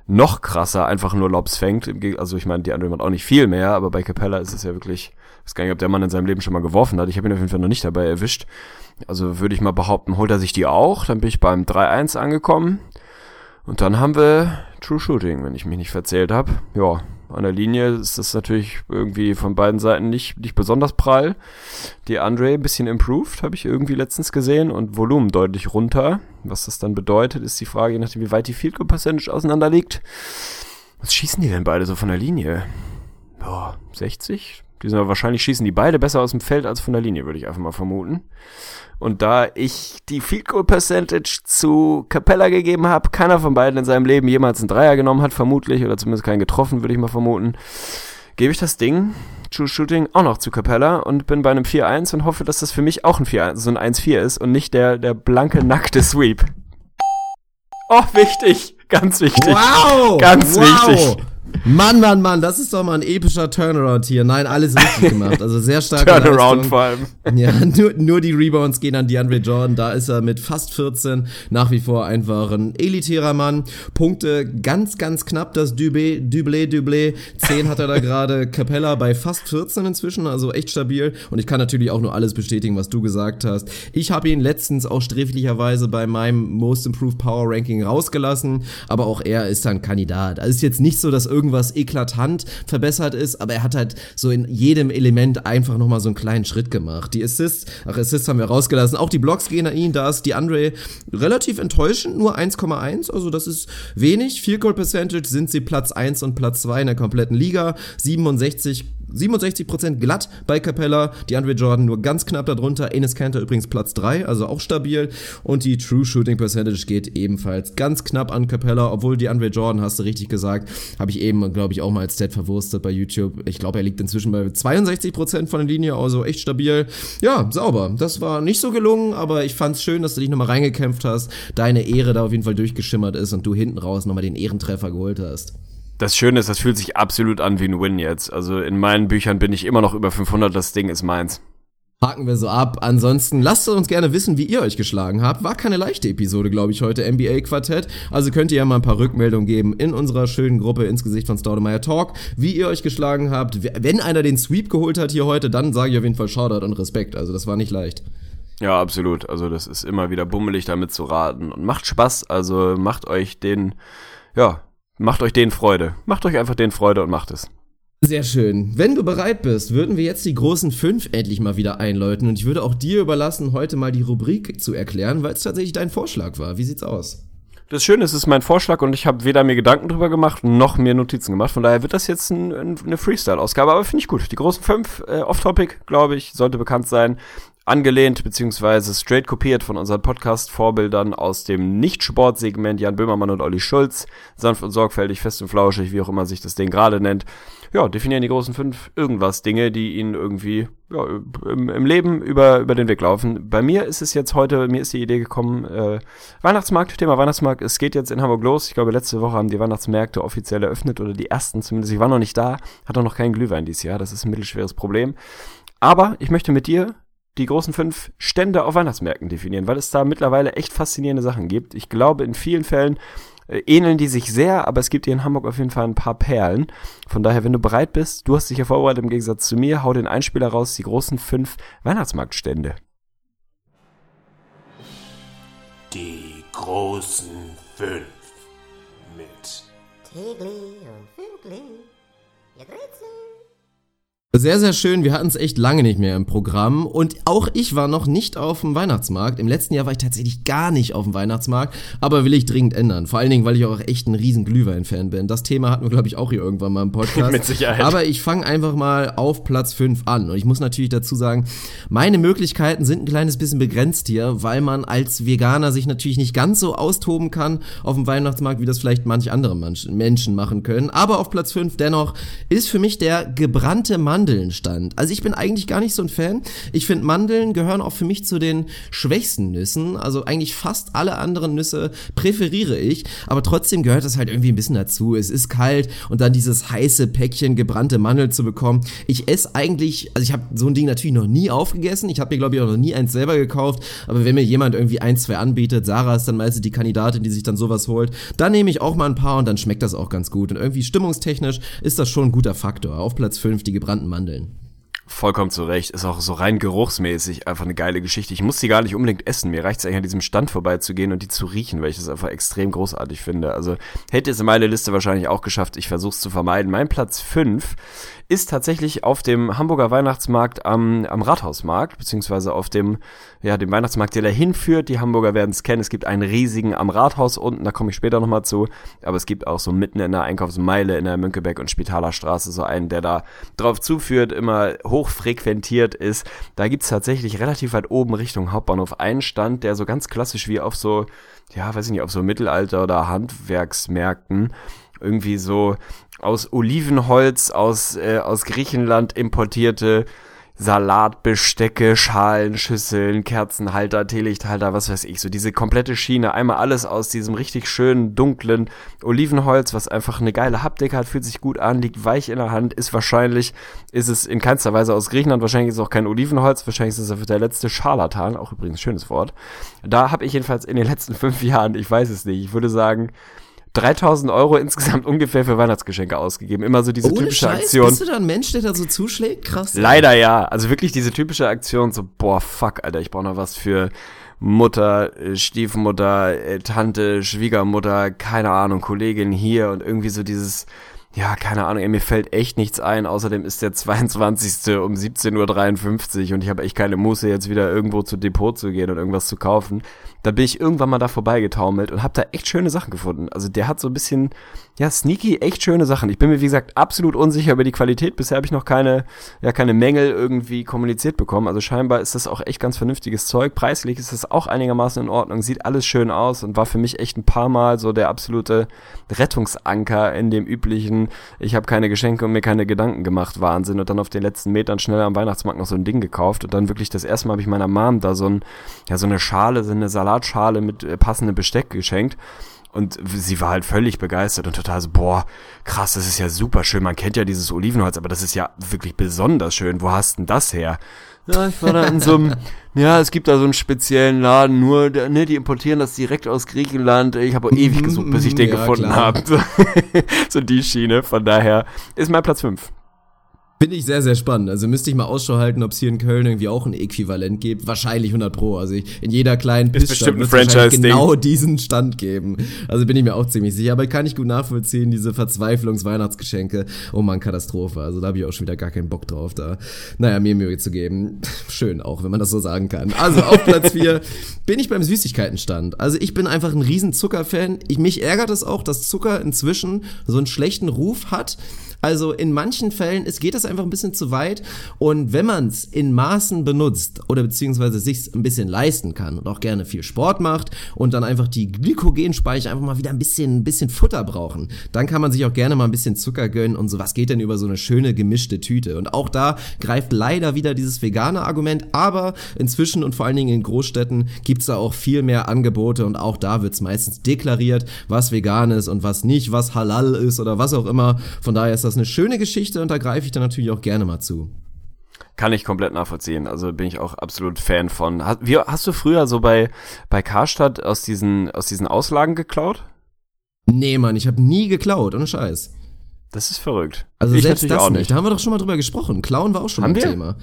noch krasser einfach nur Lobs fängt. Also ich meine, die andere hat auch nicht viel mehr, aber bei Capella ist es ja wirklich, ich weiß gar nicht, ob der Mann in seinem Leben schon mal geworfen hat. Ich habe ihn auf jeden Fall noch nicht dabei erwischt. Also würde ich mal behaupten, holt er sich die auch. Dann bin ich beim 3-1 angekommen. Und dann haben wir True Shooting, wenn ich mich nicht verzählt habe. Ja, an der Linie ist das natürlich irgendwie von beiden Seiten nicht, nicht besonders prall. Die Andre ein bisschen improved, habe ich irgendwie letztens gesehen und Volumen deutlich runter. Was das dann bedeutet, ist die Frage, je nachdem, wie weit die Field Goal Percentage auseinander liegt. Was schießen die denn beide so von der Linie? Boah, 60? Die sind aber wahrscheinlich schießen die beide besser aus dem Feld als von der Linie, würde ich einfach mal vermuten. Und da ich die Field Goal Percentage zu Capella gegeben habe, keiner von beiden in seinem Leben jemals einen Dreier genommen hat, vermutlich, oder zumindest keinen getroffen, würde ich mal vermuten, gebe ich das Ding, True Shooting, auch noch zu Capella und bin bei einem 4-1 und hoffe, dass das für mich auch ein 4 so ein 1-4 ist und nicht der, der blanke, nackte Sweep. Oh, wichtig. Ganz wichtig. Wow! Ganz wow. wichtig. Mann, Mann, Mann, das ist doch mal ein epischer Turnaround hier. Nein, alles richtig gemacht. Also sehr stark. Turnaround vor allem. Ja, nur, nur die Rebounds gehen an DeAndre Jordan. Da ist er mit fast 14 nach wie vor einfach ein elitärer Mann. Punkte ganz, ganz knapp. Das Dublé, Dublé, Dublé. 10 hat er da gerade. Capella bei fast 14 inzwischen, also echt stabil. Und ich kann natürlich auch nur alles bestätigen, was du gesagt hast. Ich habe ihn letztens auch sträflicherweise bei meinem Most Improved Power Ranking rausgelassen. Aber auch er ist ein Kandidat. Also ist jetzt nicht so, dass irgendwas eklatant verbessert ist, aber er hat halt so in jedem Element einfach nochmal so einen kleinen Schritt gemacht. Die Assists, ach Assists haben wir rausgelassen, auch die Blocks gehen an ihn, da ist die Andre relativ enttäuschend, nur 1,1, also das ist wenig. Field Goal Percentage sind sie Platz 1 und Platz 2 in der kompletten Liga, 67 67% glatt bei Capella, die Andre Jordan nur ganz knapp darunter, Enes Kanter übrigens Platz 3, also auch stabil und die True Shooting Percentage geht ebenfalls ganz knapp an Capella, obwohl die Andre Jordan, hast du richtig gesagt, habe ich eben, glaube ich, auch mal als Stat verwurstet bei YouTube. Ich glaube, er liegt inzwischen bei 62% von der Linie, also echt stabil. Ja, sauber. Das war nicht so gelungen, aber ich fand's schön, dass du dich nochmal reingekämpft hast, deine Ehre da auf jeden Fall durchgeschimmert ist und du hinten raus nochmal den Ehrentreffer geholt hast das Schöne ist, das fühlt sich absolut an wie ein Win jetzt. Also in meinen Büchern bin ich immer noch über 500, das Ding ist meins. Haken wir so ab. Ansonsten lasst uns gerne wissen, wie ihr euch geschlagen habt. War keine leichte Episode, glaube ich, heute NBA Quartett. Also könnt ihr ja mal ein paar Rückmeldungen geben in unserer schönen Gruppe ins Gesicht von Staudemeyer Talk, wie ihr euch geschlagen habt. Wenn einer den Sweep geholt hat hier heute, dann sage ich auf jeden Fall Shoutout und Respekt. Also das war nicht leicht. Ja, absolut. Also das ist immer wieder bummelig damit zu raten und macht Spaß. Also macht euch den, ja, macht euch denen Freude. Macht euch einfach denen Freude und macht es. Sehr schön. Wenn du bereit bist, würden wir jetzt die großen fünf endlich mal wieder einläuten und ich würde auch dir überlassen, heute mal die Rubrik zu erklären, weil es tatsächlich dein Vorschlag war. Wie sieht's aus? Das Schöne ist, es ist mein Vorschlag und ich habe weder mir Gedanken drüber gemacht, noch mir Notizen gemacht. Von daher wird das jetzt ein, eine Freestyle-Ausgabe, aber finde ich gut. Die großen fünf, äh, off-topic, glaube ich, sollte bekannt sein angelehnt beziehungsweise straight kopiert von unseren Podcast-Vorbildern aus dem Nicht-Sport-Segment Jan Böhmermann und Olli Schulz. Sanft und sorgfältig, fest und flauschig, wie auch immer sich das Ding gerade nennt. Ja, definieren die großen fünf irgendwas Dinge, die ihnen irgendwie ja, im, im, Leben über, über den Weg laufen. Bei mir ist es jetzt heute, mir ist die Idee gekommen, äh, Weihnachtsmarkt, Thema Weihnachtsmarkt, es geht jetzt in Hamburg los. Ich glaube, letzte Woche haben die Weihnachtsmärkte offiziell eröffnet oder die ersten zumindest. Ich war noch nicht da, hatte noch keinen Glühwein dieses Jahr, das ist ein mittelschweres Problem. Aber ich möchte mit dir die großen fünf Stände auf Weihnachtsmärkten definieren, weil es da mittlerweile echt faszinierende Sachen gibt. Ich glaube, in vielen Fällen äh, ähneln die sich sehr, aber es gibt hier in Hamburg auf jeden Fall ein paar Perlen. Von daher, wenn du bereit bist, du hast dich ja vorbereitet im Gegensatz zu mir, hau den Einspieler raus, die großen fünf Weihnachtsmarktstände. Die großen fünf mit Tegli und Fünkli, ihr Rätsel. Sehr, sehr schön. Wir hatten es echt lange nicht mehr im Programm. Und auch ich war noch nicht auf dem Weihnachtsmarkt. Im letzten Jahr war ich tatsächlich gar nicht auf dem Weihnachtsmarkt. Aber will ich dringend ändern. Vor allen Dingen, weil ich auch echt ein riesen Glühwein-Fan bin. Das Thema hatten wir, glaube ich, auch hier irgendwann mal im Podcast. Mit Sicherheit. Aber ich fange einfach mal auf Platz 5 an. Und ich muss natürlich dazu sagen, meine Möglichkeiten sind ein kleines bisschen begrenzt hier, weil man als Veganer sich natürlich nicht ganz so austoben kann auf dem Weihnachtsmarkt, wie das vielleicht manche andere Menschen machen können. Aber auf Platz 5 dennoch ist für mich der gebrannte Mann Mandeln stand. Also ich bin eigentlich gar nicht so ein Fan. Ich finde, Mandeln gehören auch für mich zu den schwächsten Nüssen. Also eigentlich fast alle anderen Nüsse präferiere ich. Aber trotzdem gehört das halt irgendwie ein bisschen dazu. Es ist kalt und dann dieses heiße Päckchen gebrannte Mandel zu bekommen. Ich esse eigentlich, also ich habe so ein Ding natürlich noch nie aufgegessen. Ich habe mir, glaube ich, auch noch nie eins selber gekauft. Aber wenn mir jemand irgendwie ein, zwei anbietet, Sarah ist dann meistens die Kandidatin, die sich dann sowas holt, dann nehme ich auch mal ein paar und dann schmeckt das auch ganz gut. Und irgendwie stimmungstechnisch ist das schon ein guter Faktor. Auf Platz 5 die gebrannten Mandeln. Vollkommen zu Recht. Ist auch so rein geruchsmäßig einfach eine geile Geschichte. Ich muss sie gar nicht unbedingt essen. Mir reicht es eigentlich an diesem Stand vorbeizugehen und die zu riechen, weil ich das einfach extrem großartig finde. Also hätte es in meine Liste wahrscheinlich auch geschafft. Ich versuche es zu vermeiden. Mein Platz 5 ist tatsächlich auf dem Hamburger Weihnachtsmarkt am, am Rathausmarkt, beziehungsweise auf dem, ja, dem Weihnachtsmarkt, der da hinführt. Die Hamburger werden es kennen. Es gibt einen riesigen am Rathaus unten, da komme ich später nochmal zu. Aber es gibt auch so mitten in der Einkaufsmeile in der Münkebeck und Spitaler Straße so einen, der da drauf zuführt, immer hoch frequentiert ist. Da gibt's tatsächlich relativ weit oben Richtung Hauptbahnhof einen Stand, der so ganz klassisch wie auf so, ja, weiß ich nicht, auf so Mittelalter- oder Handwerksmärkten irgendwie so aus Olivenholz aus, äh, aus Griechenland importierte Salatbestecke, Schalen, Schüsseln, Kerzenhalter, Teelichthalter, was weiß ich, so diese komplette Schiene, einmal alles aus diesem richtig schönen, dunklen Olivenholz, was einfach eine geile Haptik hat, fühlt sich gut an, liegt weich in der Hand, ist wahrscheinlich, ist es in keinster Weise aus Griechenland, wahrscheinlich ist es auch kein Olivenholz, wahrscheinlich ist es der letzte Scharlatan, auch übrigens schönes Wort. Da habe ich jedenfalls in den letzten fünf Jahren, ich weiß es nicht, ich würde sagen, 3000 Euro insgesamt ungefähr für Weihnachtsgeschenke ausgegeben. Immer so diese Ohne typische Scheiß, Aktion. Bist du da ein Mensch, der da so zuschlägt? Krass. Leider ja. Also wirklich diese typische Aktion, so, boah, fuck, Alter, ich brauche noch was für Mutter, äh, Stiefmutter, äh, Tante, Schwiegermutter, keine Ahnung, Kollegin hier und irgendwie so dieses, ja, keine Ahnung, ey, mir fällt echt nichts ein. Außerdem ist der 22. um 17.53 Uhr und ich habe echt keine Muße, jetzt wieder irgendwo zu Depot zu gehen und irgendwas zu kaufen. Da bin ich irgendwann mal da vorbeigetaumelt und habe da echt schöne Sachen gefunden. Also der hat so ein bisschen, ja, sneaky, echt schöne Sachen. Ich bin mir, wie gesagt, absolut unsicher über die Qualität. Bisher habe ich noch keine, ja, keine Mängel irgendwie kommuniziert bekommen. Also scheinbar ist das auch echt ganz vernünftiges Zeug. Preislich ist das auch einigermaßen in Ordnung. Sieht alles schön aus und war für mich echt ein paar Mal so der absolute Rettungsanker in dem üblichen, ich habe keine Geschenke und mir keine Gedanken gemacht, Wahnsinn. Und dann auf den letzten Metern schnell am Weihnachtsmarkt noch so ein Ding gekauft. Und dann wirklich das erste Mal habe ich meiner Mom da so ein, ja, so eine Schale, so eine Salatschale mit äh, passendem Besteck geschenkt. Und sie war halt völlig begeistert und total so, boah, krass, das ist ja super schön. Man kennt ja dieses Olivenholz, aber das ist ja wirklich besonders schön. Wo hast denn das her? Ja, ich war da in so einem, ja, es gibt da so einen speziellen Laden, nur, ne, die importieren das direkt aus Griechenland. Ich habe ewig gesucht, bis ich den Ja, gefunden habe. So, so die Schiene, von daher ist mein Platz 5. Finde ich sehr, sehr spannend. Also müsste ich mal Ausschau halten, ob es hier in Köln irgendwie auch ein Äquivalent gibt. Wahrscheinlich 100 Pro. Also ich, in jeder kleinen Pissstadt wird es genau diesen Stand geben. Also bin ich mir auch ziemlich sicher. Aber kann ich gut nachvollziehen, diese Verzweiflungs-Weihnachtsgeschenke. Oh man, Katastrophe. Also da habe ich auch schon wieder gar keinen Bock drauf, da, naja, mir Mühe zu geben. Schön auch, wenn man das so sagen kann. Also auf Platz 4 bin ich beim Süßigkeitenstand. Also ich bin einfach ein riesen Zuckerfan. Ich, mich ärgert es auch, dass Zucker inzwischen so einen schlechten Ruf hat. Also in manchen Fällen, es geht das einfach ein bisschen zu weit. Und wenn man es in Maßen benutzt oder beziehungsweise sich ein bisschen leisten kann und auch gerne viel Sport macht und dann einfach die Glykogenspeicher einfach mal wieder ein bisschen, ein bisschen Futter brauchen, dann kann man sich auch gerne mal ein bisschen Zucker gönnen und so. Was geht denn über so eine schöne gemischte Tüte? Und auch da greift leider wieder dieses vegane Argument. Aber inzwischen und vor allen Dingen in Großstädten gibt's da auch viel mehr Angebote und auch da wird's meistens deklariert, was vegan ist und was nicht, was halal ist oder was auch immer. Von daher ist das eine schöne Geschichte und da greife ich dann natürlich auch gerne mal zu. Kann ich komplett nachvollziehen. Also bin ich auch absolut Fan von. Hast, wie, hast du früher so bei, bei Karstadt aus diesen, aus diesen Auslagen geklaut? Nee, Mann, ich habe nie geklaut, ohne Scheiß. Das ist verrückt. Also ich selbst das auch nicht. Da haben wir doch schon mal drüber gesprochen. Klauen war auch schon Haben ein wir? Thema.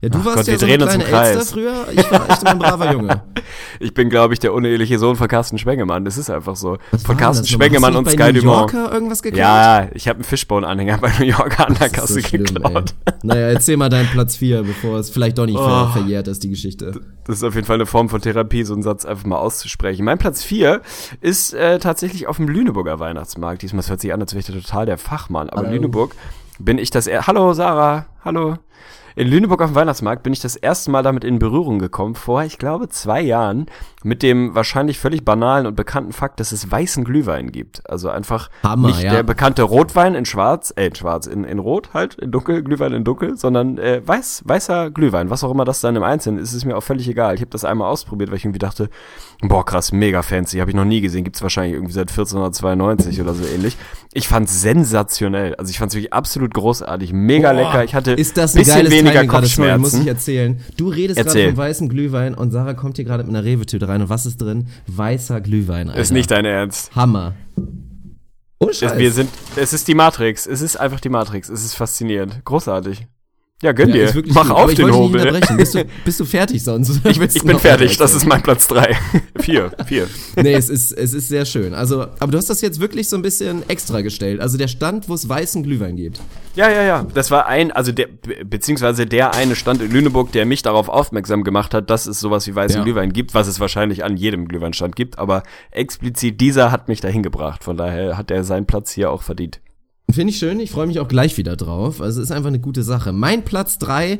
Ja, du Ach warst Gott, ja so eine kleine. Elster früher. Ich war echt immer ein braver Junge. Ich bin, glaube ich, der uneheliche Sohn von Carsten Spengemann. Das ist einfach so. Was von Carsten das Hast und Sky Dumont. Yorker irgendwas geklaut? Ja, ich habe einen Fishbone-Anhänger bei New Yorker an der Kasse so schlimm, geklaut. ey. Naja, erzähl mal deinen Platz 4, bevor es vielleicht doch nicht Oh. verjährt ist, die Geschichte. Das ist auf jeden Fall eine Form von Therapie, so einen Satz einfach mal auszusprechen. Mein Platz 4 ist äh, tatsächlich auf dem Lüneburger Weihnachtsmarkt. Diesmal das hört sich an, als wäre ich da total der Fachmann. Aber in Hallo. Lüneburg bin ich das er Hallo Sarah, hallo. In Lüneburg auf dem Weihnachtsmarkt bin ich das erste Mal damit in Berührung gekommen, vor, ich glaube, zwei Jahren, mit dem wahrscheinlich völlig banalen und bekannten Fakt, dass es weißen Glühwein gibt. Also einfach Hammer, nicht ja. der bekannte Rotwein in schwarz, äh, in schwarz, in, in rot halt, in dunkel, Glühwein in dunkel, sondern äh, weiß, weißer Glühwein, was auch immer das dann im Einzelnen ist, ist mir auch völlig egal. Ich habe das einmal ausprobiert, weil ich irgendwie dachte, boah krass, mega fancy, habe ich noch nie gesehen, gibt's wahrscheinlich irgendwie seit 1492 oder so ähnlich. Ich fand's sensationell, also ich fand's wirklich absolut großartig, mega Boah, lecker. Ich hatte ist das ein bisschen weniger Timing gerade, sorry, muss ich Kopfschmerzen. erzählen. Du redest gerade Erzähl. vom weißen Glühwein und Sarah kommt hier gerade mit einer Rewe-Tüte rein und was ist drin? Weißer Glühwein, Alter. Ist nicht dein Ernst. Hammer. Scheiß. Es, wir sind, es ist die Matrix. Es ist einfach die Matrix. Es ist faszinierend. Großartig. Ja, gönn Ja, dir. Mach gut, auf ich den Hobel. Bist du, bist du fertig sonst? Ich, ich bin fertig. Das ist mein Platz drei. vier, vier. Nee, es ist, es ist sehr schön. Also, aber du hast das jetzt wirklich so ein bisschen extra gestellt. Also der Stand, wo es weißen Glühwein gibt. Ja, ja, ja. Das war ein, also der, be- beziehungsweise der eine Stand in Lüneburg, der mich darauf aufmerksam gemacht hat, dass es sowas wie weißen Ja. Glühwein gibt, was es wahrscheinlich an jedem Glühweinstand gibt, aber explizit dieser hat mich dahin gebracht. Von daher hat er seinen Platz hier auch verdient. Finde ich schön, ich freue mich auch gleich wieder drauf. Also es ist einfach eine gute Sache. Mein Platz drei.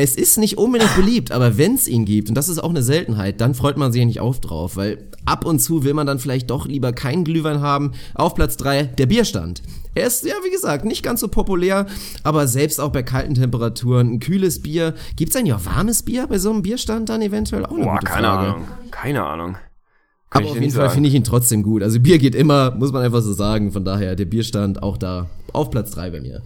Es ist nicht unbedingt beliebt, aber wenn es ihn gibt, und das ist auch eine Seltenheit, dann freut man sich ja nicht auf drauf, weil ab und zu will man dann vielleicht doch lieber keinen Glühwein haben. Auf Platz drei der Bierstand. Er ist, ja, wie gesagt, nicht ganz so populär, aber selbst auch bei kalten Temperaturen, ein kühles Bier. Gibt's eigentlich auch warmes Bier bei so einem Bierstand dann eventuell auch eine Boah, keine Frage. Ahnung. Keine Ahnung. Kann Aber auf jeden Fall finde ich ihn trotzdem gut. Also Bier geht immer, muss man einfach so sagen. Von daher der Bierstand auch da auf Platz drei bei mir.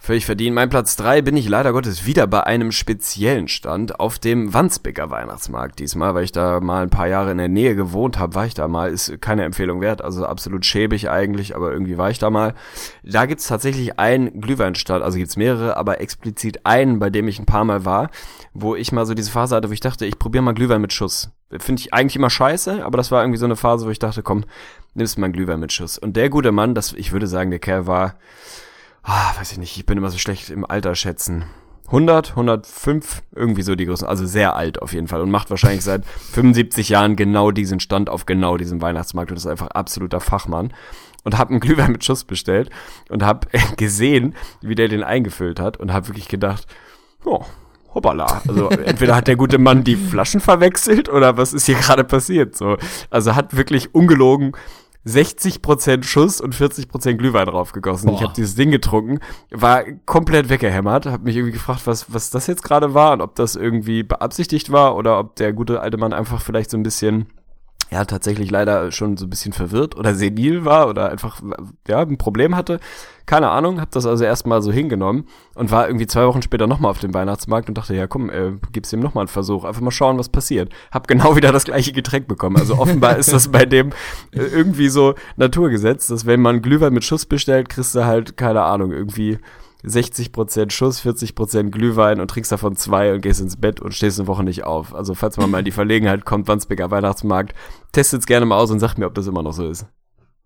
Völlig verdient. Mein Platz drei bin ich leider Gottes wieder bei einem speziellen Stand auf dem Wandsbeker Weihnachtsmarkt diesmal, weil ich da mal ein paar Jahre in der Nähe gewohnt habe, war ich da mal, ist keine Empfehlung wert, also absolut schäbig eigentlich, aber irgendwie war ich da mal. Da gibt's tatsächlich einen Glühweinstand, also gibt's mehrere, aber explizit einen, bei dem ich ein paar Mal war, wo ich mal so diese Phase hatte, wo ich dachte, ich probiere mal Glühwein mit Schuss. Finde ich eigentlich immer scheiße, aber das war irgendwie so eine Phase, wo ich dachte, komm, nimmst mal einen Glühwein mit Schuss. Und der gute Mann, das, ich würde sagen, der Kerl war, ah, weiß ich nicht, ich bin immer so schlecht im Alter schätzen. 100, 105, irgendwie so die Größen, also sehr alt auf jeden Fall und macht wahrscheinlich seit 75 Jahren genau diesen Stand auf genau diesem Weihnachtsmarkt und ist einfach absoluter Fachmann. Und hab einen Glühwein mit Schuss bestellt und hab gesehen, wie der den eingefüllt hat und hab wirklich gedacht, oh, hoppala. Also entweder hat der gute Mann die Flaschen verwechselt oder was ist hier gerade passiert? So, also hat wirklich ungelogen 60% Schuss und 40% Glühwein draufgegossen. Ich habe dieses Ding getrunken, war komplett weggehämmert, habe mich irgendwie gefragt, was, was das jetzt gerade war und ob das irgendwie beabsichtigt war oder ob der gute alte Mann einfach vielleicht so ein bisschen, ja, tatsächlich leider schon so ein bisschen verwirrt oder senil war oder einfach, ja, ein Problem hatte. Keine Ahnung, habe das also erstmal so hingenommen und war irgendwie zwei Wochen später nochmal auf dem Weihnachtsmarkt und dachte, ja komm, äh, gib's ihm nochmal einen Versuch, einfach mal schauen, was passiert. Hab genau wieder das gleiche Getränk bekommen. Also offenbar ist das bei dem äh, irgendwie so Naturgesetz, dass wenn man Glühwein mit Schuss bestellt, kriegst du halt, keine Ahnung, irgendwie 60% Schuss, 40% Glühwein und trinkst davon zwei und gehst ins Bett und stehst eine Woche nicht auf. Also falls man mal in die Verlegenheit kommt, Wandsbeker Weihnachtsmarkt, testet's gerne mal aus und sagt mir, ob das immer noch so ist.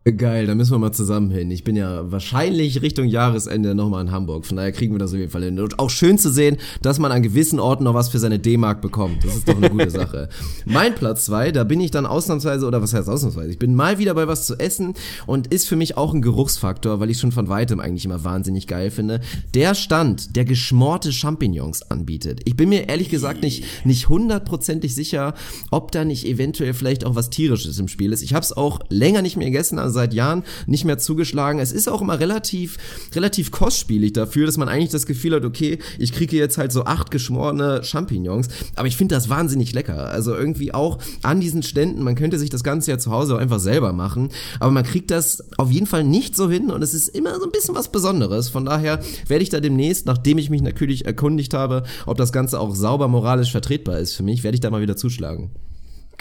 Geil, da müssen wir mal zusammen hin. Ich bin ja wahrscheinlich Richtung Jahresende nochmal in Hamburg. Von daher kriegen wir das auf jeden Fall hin. Und auch schön zu sehen, dass man an gewissen Orten noch was für seine D-Mark bekommt. Das ist doch eine gute Sache. Mein Platz zwei, da bin ich dann ausnahmsweise, oder was heißt ausnahmsweise? Ich bin mal wieder bei was zu essen und ist für mich auch ein Geruchsfaktor, weil ich schon von weitem eigentlich immer wahnsinnig geil finde. Der Stand, der geschmorte Champignons anbietet. Ich bin mir ehrlich gesagt nicht, nicht hundertprozentig sicher, ob da nicht eventuell vielleicht auch was Tierisches im Spiel ist. Ich habe es auch länger nicht mehr gegessen, also seit Jahren nicht mehr zugeschlagen. Es ist auch immer relativ, relativ kostspielig dafür, dass man eigentlich das Gefühl hat, okay, ich kriege jetzt halt so acht geschmorene Champignons, aber ich finde das wahnsinnig lecker. Also irgendwie auch an diesen Ständen, man könnte sich das Ganze ja zu Hause auch einfach selber machen, aber man kriegt das auf jeden Fall nicht so hin und es ist immer so ein bisschen was Besonderes. Von daher werde ich da demnächst, nachdem ich mich natürlich erkundigt habe, ob das Ganze auch sauber moralisch vertretbar ist für mich, werde ich da mal wieder zuschlagen.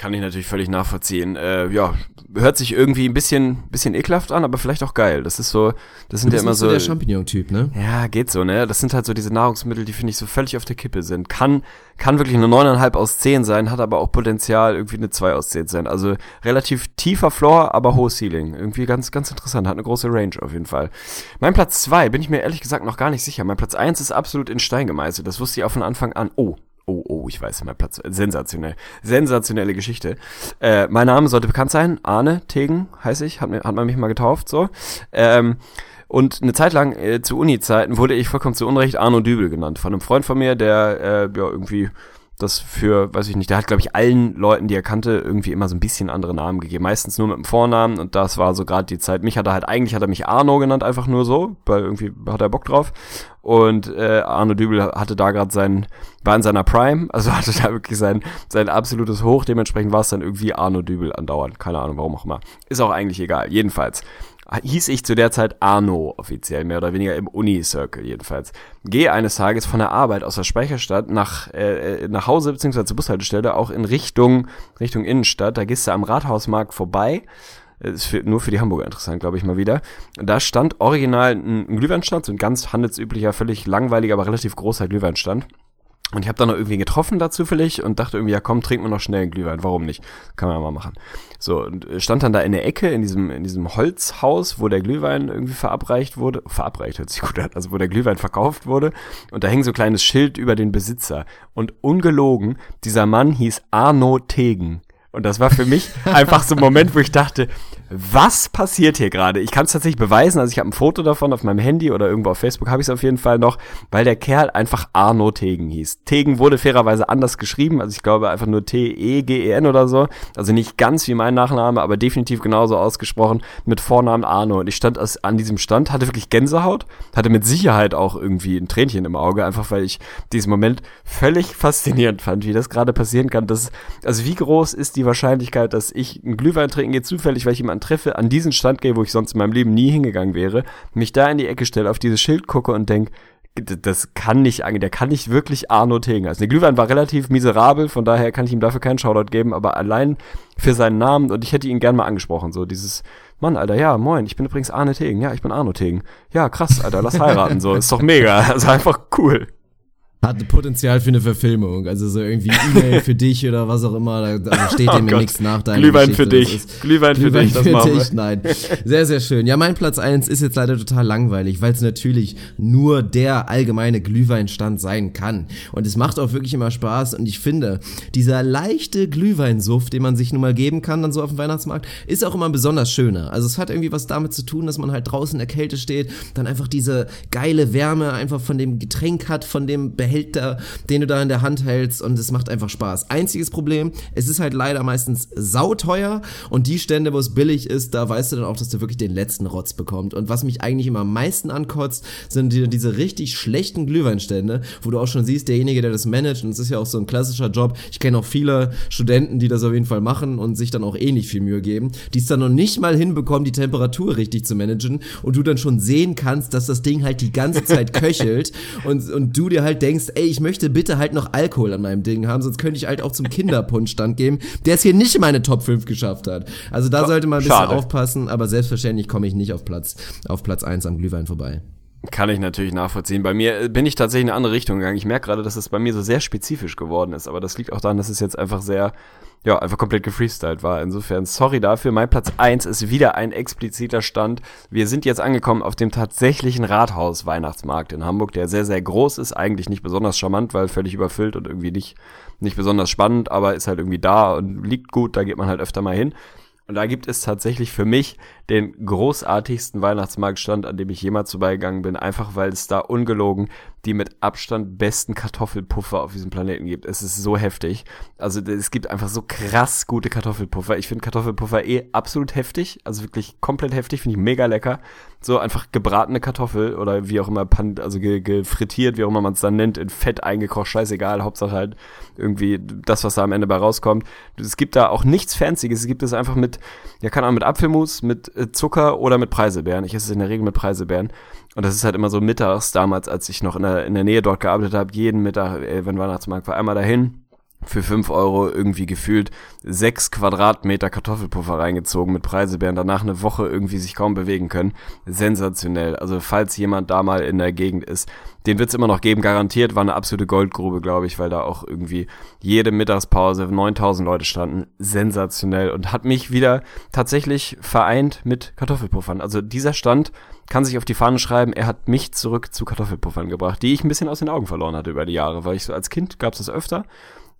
Kann ich natürlich völlig nachvollziehen. Äh, ja, hört sich irgendwie ein bisschen, bisschen ekelhaft an, aber vielleicht auch geil. Das ist so, das sind ja immer so so. der Champignon-Typ, ne? ja, geht so, ne? Das sind halt so diese Nahrungsmittel, die finde ich so völlig auf der Kippe sind. Kann, kann wirklich eine 9,5 aus 10 sein, hat aber auch Potenzial irgendwie eine 2 aus 10 sein. Also relativ tiefer Floor, aber hohes Ceiling. Irgendwie ganz, ganz interessant. Hat eine große Range auf jeden Fall. Mein Platz 2 bin ich mir ehrlich gesagt noch gar nicht sicher. Mein Platz 1 ist absolut in Stein gemeißelt. Das wusste ich auch von Anfang an. Oh, Oh, oh, ich weiß, mein Platz. Sensationell. Sensationelle Geschichte. Äh, mein Name sollte bekannt sein. Arne Tegen heiße ich. Hat, mir, hat man mich mal getauft, so. Ähm, und eine Zeit lang äh, zu Uni-Zeiten wurde ich vollkommen zu Unrecht Arno Dübel genannt. Von einem Freund von mir, der äh, ja irgendwie das für, weiß ich nicht, der hat, glaube ich, allen Leuten, die er kannte, irgendwie immer so ein bisschen andere Namen gegeben. Meistens nur mit dem Vornamen und das war so gerade die Zeit. Mich hat er halt, eigentlich hat er mich Arno genannt, einfach nur so, weil irgendwie hat er Bock drauf. Und äh, Arno Dübel hatte da gerade sein, war in seiner Prime, also hatte da wirklich sein, sein absolutes Hoch. Dementsprechend war es dann irgendwie Arno Dübel andauernd. Keine Ahnung, warum auch immer. Ist auch eigentlich egal. Jedenfalls hieß ich zu der Zeit Arno offiziell, mehr oder weniger im Uni-Circle jedenfalls. Gehe eines Tages von der Arbeit aus der Speicherstadt nach, äh, nach Hause beziehungsweise zur Bushaltestelle auch in Richtung, Richtung Innenstadt. Da gehst du am Rathausmarkt vorbei. Ist für, nur für die Hamburger interessant, glaube ich mal wieder. Da stand original ein, ein Glühweinstand, so ein ganz handelsüblicher, völlig langweiliger, aber relativ großer Glühweinstand. Und ich habe dann noch irgendwie getroffen da zufällig und dachte irgendwie, ja komm, trinken wir noch schnell einen Glühwein, warum nicht? Kann man ja mal machen. So, und stand dann da in der Ecke, in diesem, in diesem Holzhaus, wo der Glühwein irgendwie verabreicht wurde. Verabreicht hört sich gut an, also wo der Glühwein verkauft wurde. Und da hing so ein kleines Schild über den Besitzer. Und ungelogen, dieser Mann hieß Arno Tegen. Und das war für mich einfach so ein Moment, wo ich dachte, was passiert hier gerade? Ich kann es tatsächlich beweisen, also ich habe ein Foto davon auf meinem Handy oder irgendwo auf Facebook habe ich es auf jeden Fall noch, weil der Kerl einfach Arno Tegen hieß. Tegen wurde fairerweise anders geschrieben, also ich glaube einfach nur T-E-G-E-N oder so, also nicht ganz wie mein Nachname, aber definitiv genauso ausgesprochen mit Vornamen Arno. Und ich stand an diesem Stand, hatte wirklich Gänsehaut, hatte mit Sicherheit auch irgendwie ein Tränchen im Auge, einfach weil ich diesen Moment völlig faszinierend fand, wie das gerade passieren kann. Das, also wie groß ist die Wahrscheinlichkeit, dass ich einen Glühwein trinken gehe, zufällig, weil ich jemanden treffe, an diesen Stand gehe, wo ich sonst in meinem Leben nie hingegangen wäre, mich da in die Ecke stelle, auf dieses Schild gucke und denk, das kann nicht, der kann nicht wirklich Arno Tegen. Also der Glühwein war relativ miserabel, von daher kann ich ihm dafür keinen Shoutout geben, aber allein für seinen Namen und ich hätte ihn gern mal angesprochen, so dieses, Mann, Alter, ja, moin, ich bin übrigens Arne Tegen, ja, ich bin Arno Tegen. Ja, krass, Alter, lass heiraten, so, ist doch mega, also einfach cool. Hat Potenzial für eine Verfilmung, also so irgendwie E-Mail für dich oder was auch immer, da, da steht Oh dem ja Gott. nichts nach Glühwein Geschichte. für dich. Ist- Glühwein für dich, das für dich, nein. Sehr, sehr schön. Ja, mein Platz eins ist jetzt leider total langweilig, weil es natürlich nur der allgemeine Glühweinstand sein kann. Und es macht auch wirklich immer Spaß und ich finde, dieser leichte Glühweinsuff, den man sich nun mal geben kann dann so auf dem Weihnachtsmarkt, ist auch immer besonders schöner. Also es hat irgendwie was damit zu tun, dass man halt draußen in der Kälte steht, dann einfach diese geile Wärme einfach von dem Getränk hat, von dem Behälter, den du da in der Hand hältst und es macht einfach Spaß. Einziges Problem, es ist halt leider meistens sauteuer und die Stände, wo es billig ist, da weißt du dann auch, dass du wirklich den letzten Rotz bekommst. Und was mich eigentlich immer am meisten ankotzt, sind die, diese richtig schlechten Glühweinstände, wo du auch schon siehst, derjenige, der das managt, und es ist ja auch so ein klassischer Job, ich kenne auch viele Studenten, die das auf jeden Fall machen und sich dann auch eh nicht viel Mühe geben, die es dann noch nicht mal hinbekommen, die Temperatur richtig zu managen und du dann schon sehen kannst, dass das Ding halt die ganze Zeit köchelt und, und du dir halt denkst, ey, ich möchte bitte halt noch Alkohol an meinem Ding haben, sonst könnte ich halt auch zum Kinderpunschstand gehen, der es hier nicht in meine Top 5 geschafft hat. Also da sollte man ein bisschen Schade. aufpassen, aber selbstverständlich komme ich nicht auf Platz, auf Platz 1 am Glühwein vorbei. Kann ich natürlich nachvollziehen. Bei mir äh, bin ich tatsächlich in eine andere Richtung gegangen. Ich merke gerade, dass es bei mir so sehr spezifisch geworden ist, aber das liegt auch daran, dass es jetzt einfach sehr, ja, einfach komplett gefreestylt war. Insofern, sorry dafür. Mein Platz eins ist wieder ein expliziter Stand. Wir sind jetzt angekommen auf dem tatsächlichen Rathaus-Weihnachtsmarkt in Hamburg, der sehr, sehr groß ist. Eigentlich nicht besonders charmant, weil völlig überfüllt und irgendwie nicht, nicht besonders spannend, aber ist halt irgendwie da und liegt gut. Da geht man halt öfter mal hin. Und da gibt es tatsächlich für mich den großartigsten Weihnachtsmarktstand, an dem ich jemals vorbeigegangen bin, einfach weil es da ungelogen die mit Abstand besten Kartoffelpuffer auf diesem Planeten gibt. Es ist so heftig. Also es gibt einfach so krass gute Kartoffelpuffer. Ich finde Kartoffelpuffer eh absolut heftig, also wirklich komplett heftig, finde ich mega lecker. So einfach gebratene Kartoffel oder wie auch immer, also gefrittiert, wie auch immer man es dann nennt, in Fett eingekocht, scheißegal, Hauptsache halt irgendwie das, was da am Ende bei rauskommt. Es gibt da auch nichts Fancyes, es gibt es einfach mit, ja keine Ahnung, mit Apfelmus, mit Zucker oder mit Preiselbeeren. Ich esse es in der Regel mit Preiselbeeren. Und das ist halt immer so mittags damals, als ich noch in der, in der Nähe dort gearbeitet habe, jeden Mittag, ey, wenn Weihnachtsmarkt war, einmal dahin für fünf Euro irgendwie gefühlt sechs Quadratmeter Kartoffelpuffer reingezogen mit Preiselbeeren, danach eine Woche irgendwie sich kaum bewegen können. Sensationell. Also falls jemand da mal in der Gegend ist, den wird's immer noch geben, garantiert. War eine absolute Goldgrube, glaube ich, weil da auch irgendwie jede Mittagspause 9000 Leute standen. Sensationell und hat mich wieder tatsächlich vereint mit Kartoffelpuffern. Also dieser Stand kann sich auf die Fahne schreiben, er hat mich zurück zu Kartoffelpuffern gebracht, die ich ein bisschen aus den Augen verloren hatte über die Jahre, weil ich so als Kind gab's das öfter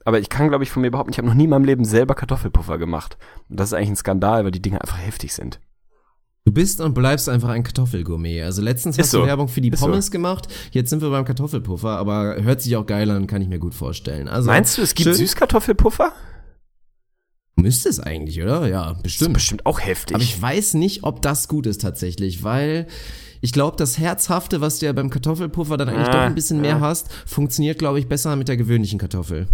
aber ich kann, glaube ich, von mir behaupten, ich habe noch nie in meinem Leben selber Kartoffelpuffer gemacht. Und das ist eigentlich ein Skandal, weil die Dinge einfach heftig sind. Du bist und bleibst einfach ein Kartoffelgourmet. Also letztens hast so. du Werbung für die Pommes so. gemacht, jetzt sind wir beim Kartoffelpuffer, aber hört sich auch geil an, kann ich mir gut vorstellen. Also, Meinst du, es gibt schön, Süßkartoffelpuffer? Müsste es eigentlich, oder? Ja, bestimmt. Ist bestimmt auch heftig. Aber ich weiß nicht, ob das gut ist tatsächlich, weil ich glaube, das Herzhafte, was du ja beim Kartoffelpuffer dann eigentlich ah, doch ein bisschen ja. mehr hast, funktioniert, glaube ich, besser mit der gewöhnlichen Kartoffel.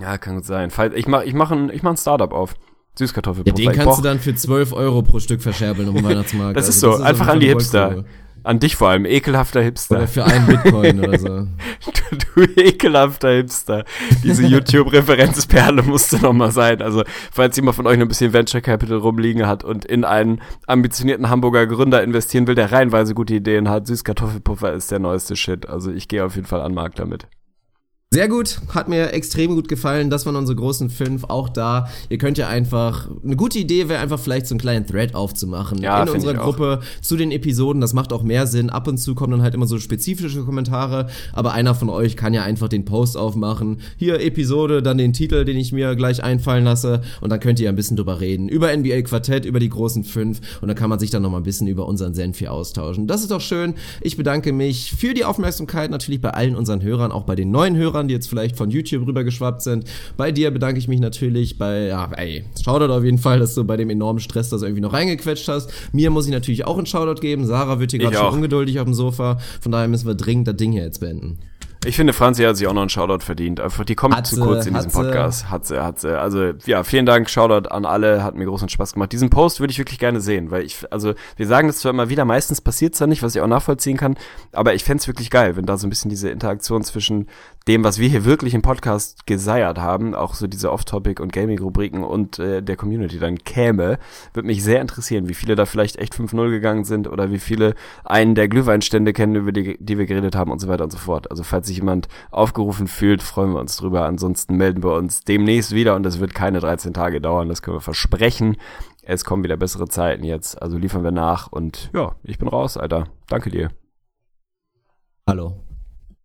Ja, kann gut sein. Ich mache ich mach ein, ich mach ein Startup auf. Süßkartoffelpuffer. Ja, den kannst du dann für 12 Euro pro Stück verscherbeln um Weihnachtsmarkt. das ist also, so, das ist einfach an die Hipster. An dich vor allem, ekelhafter Hipster. Oder für einen Bitcoin oder so. du, du ekelhafter Hipster. Diese YouTube-Referenzperle musste noch mal sein. Also, falls jemand von euch noch ein bisschen Venture Capital rumliegen hat und in einen ambitionierten Hamburger Gründer investieren will, der reihenweise gute Ideen hat, Süßkartoffelpuffer ist der neueste Shit. Also, ich gehe auf jeden Fall an Markt damit. Sehr gut, hat mir extrem gut gefallen. Das waren unsere großen fünf. Auch da, ihr könnt ja einfach, eine gute Idee wäre einfach vielleicht so einen kleinen Thread aufzumachen ja, in unserer Gruppe zu den Episoden. Das macht auch mehr Sinn. Ab und zu kommen dann halt immer so spezifische Kommentare, aber einer von euch kann ja einfach den Post aufmachen. Hier Episode, dann den Titel, den ich mir gleich einfallen lasse und dann könnt ihr ein bisschen drüber reden. Über NBA Quartett, über die großen fünf und dann kann man sich dann noch mal ein bisschen über unseren Senf hier austauschen. Das ist doch schön. Ich bedanke mich für die Aufmerksamkeit natürlich bei allen unseren Hörern, auch bei den neuen Hörern Hörern, die jetzt vielleicht von YouTube rübergeschwappt sind. Bei dir bedanke ich mich natürlich bei, ja, ey, Shoutout auf jeden Fall, dass du bei dem enormen Stress das irgendwie noch reingequetscht hast. Mir muss ich natürlich auch einen Shoutout geben. Sarah wird hier gerade schon ungeduldig auf dem Sofa. Von daher müssen wir dringend das Ding hier jetzt beenden. Ich finde, Franzi hat sich auch noch einen Shoutout verdient. Einfach, die kommt zu kurz in diesem Podcast. Hat sie, hat sie. Also, ja, vielen Dank, Shoutout an alle. Hat mir großen Spaß gemacht. Diesen Post würde ich wirklich gerne sehen, weil ich, also, wir sagen das zwar immer wieder, meistens passiert's da nicht, was ich auch nachvollziehen kann, aber ich fände wirklich geil, wenn da so ein bisschen diese Interaktion zwischen dem, was wir hier wirklich im Podcast geseiert haben, auch so diese Off-Topic und Gaming-Rubriken und äh, der Community dann käme, würde mich sehr interessieren, wie viele da vielleicht echt 5-0 gegangen sind oder wie viele einen der Glühweinstände kennen, über die, die wir geredet haben und so weiter und so fort. Also falls sich jemand aufgerufen fühlt, freuen wir uns drüber. Ansonsten melden wir uns demnächst wieder und es wird keine 13 Tage dauern, das können wir versprechen. Es kommen wieder bessere Zeiten jetzt, also liefern wir nach und ja, ich bin raus, Alter. Danke dir. Hallo.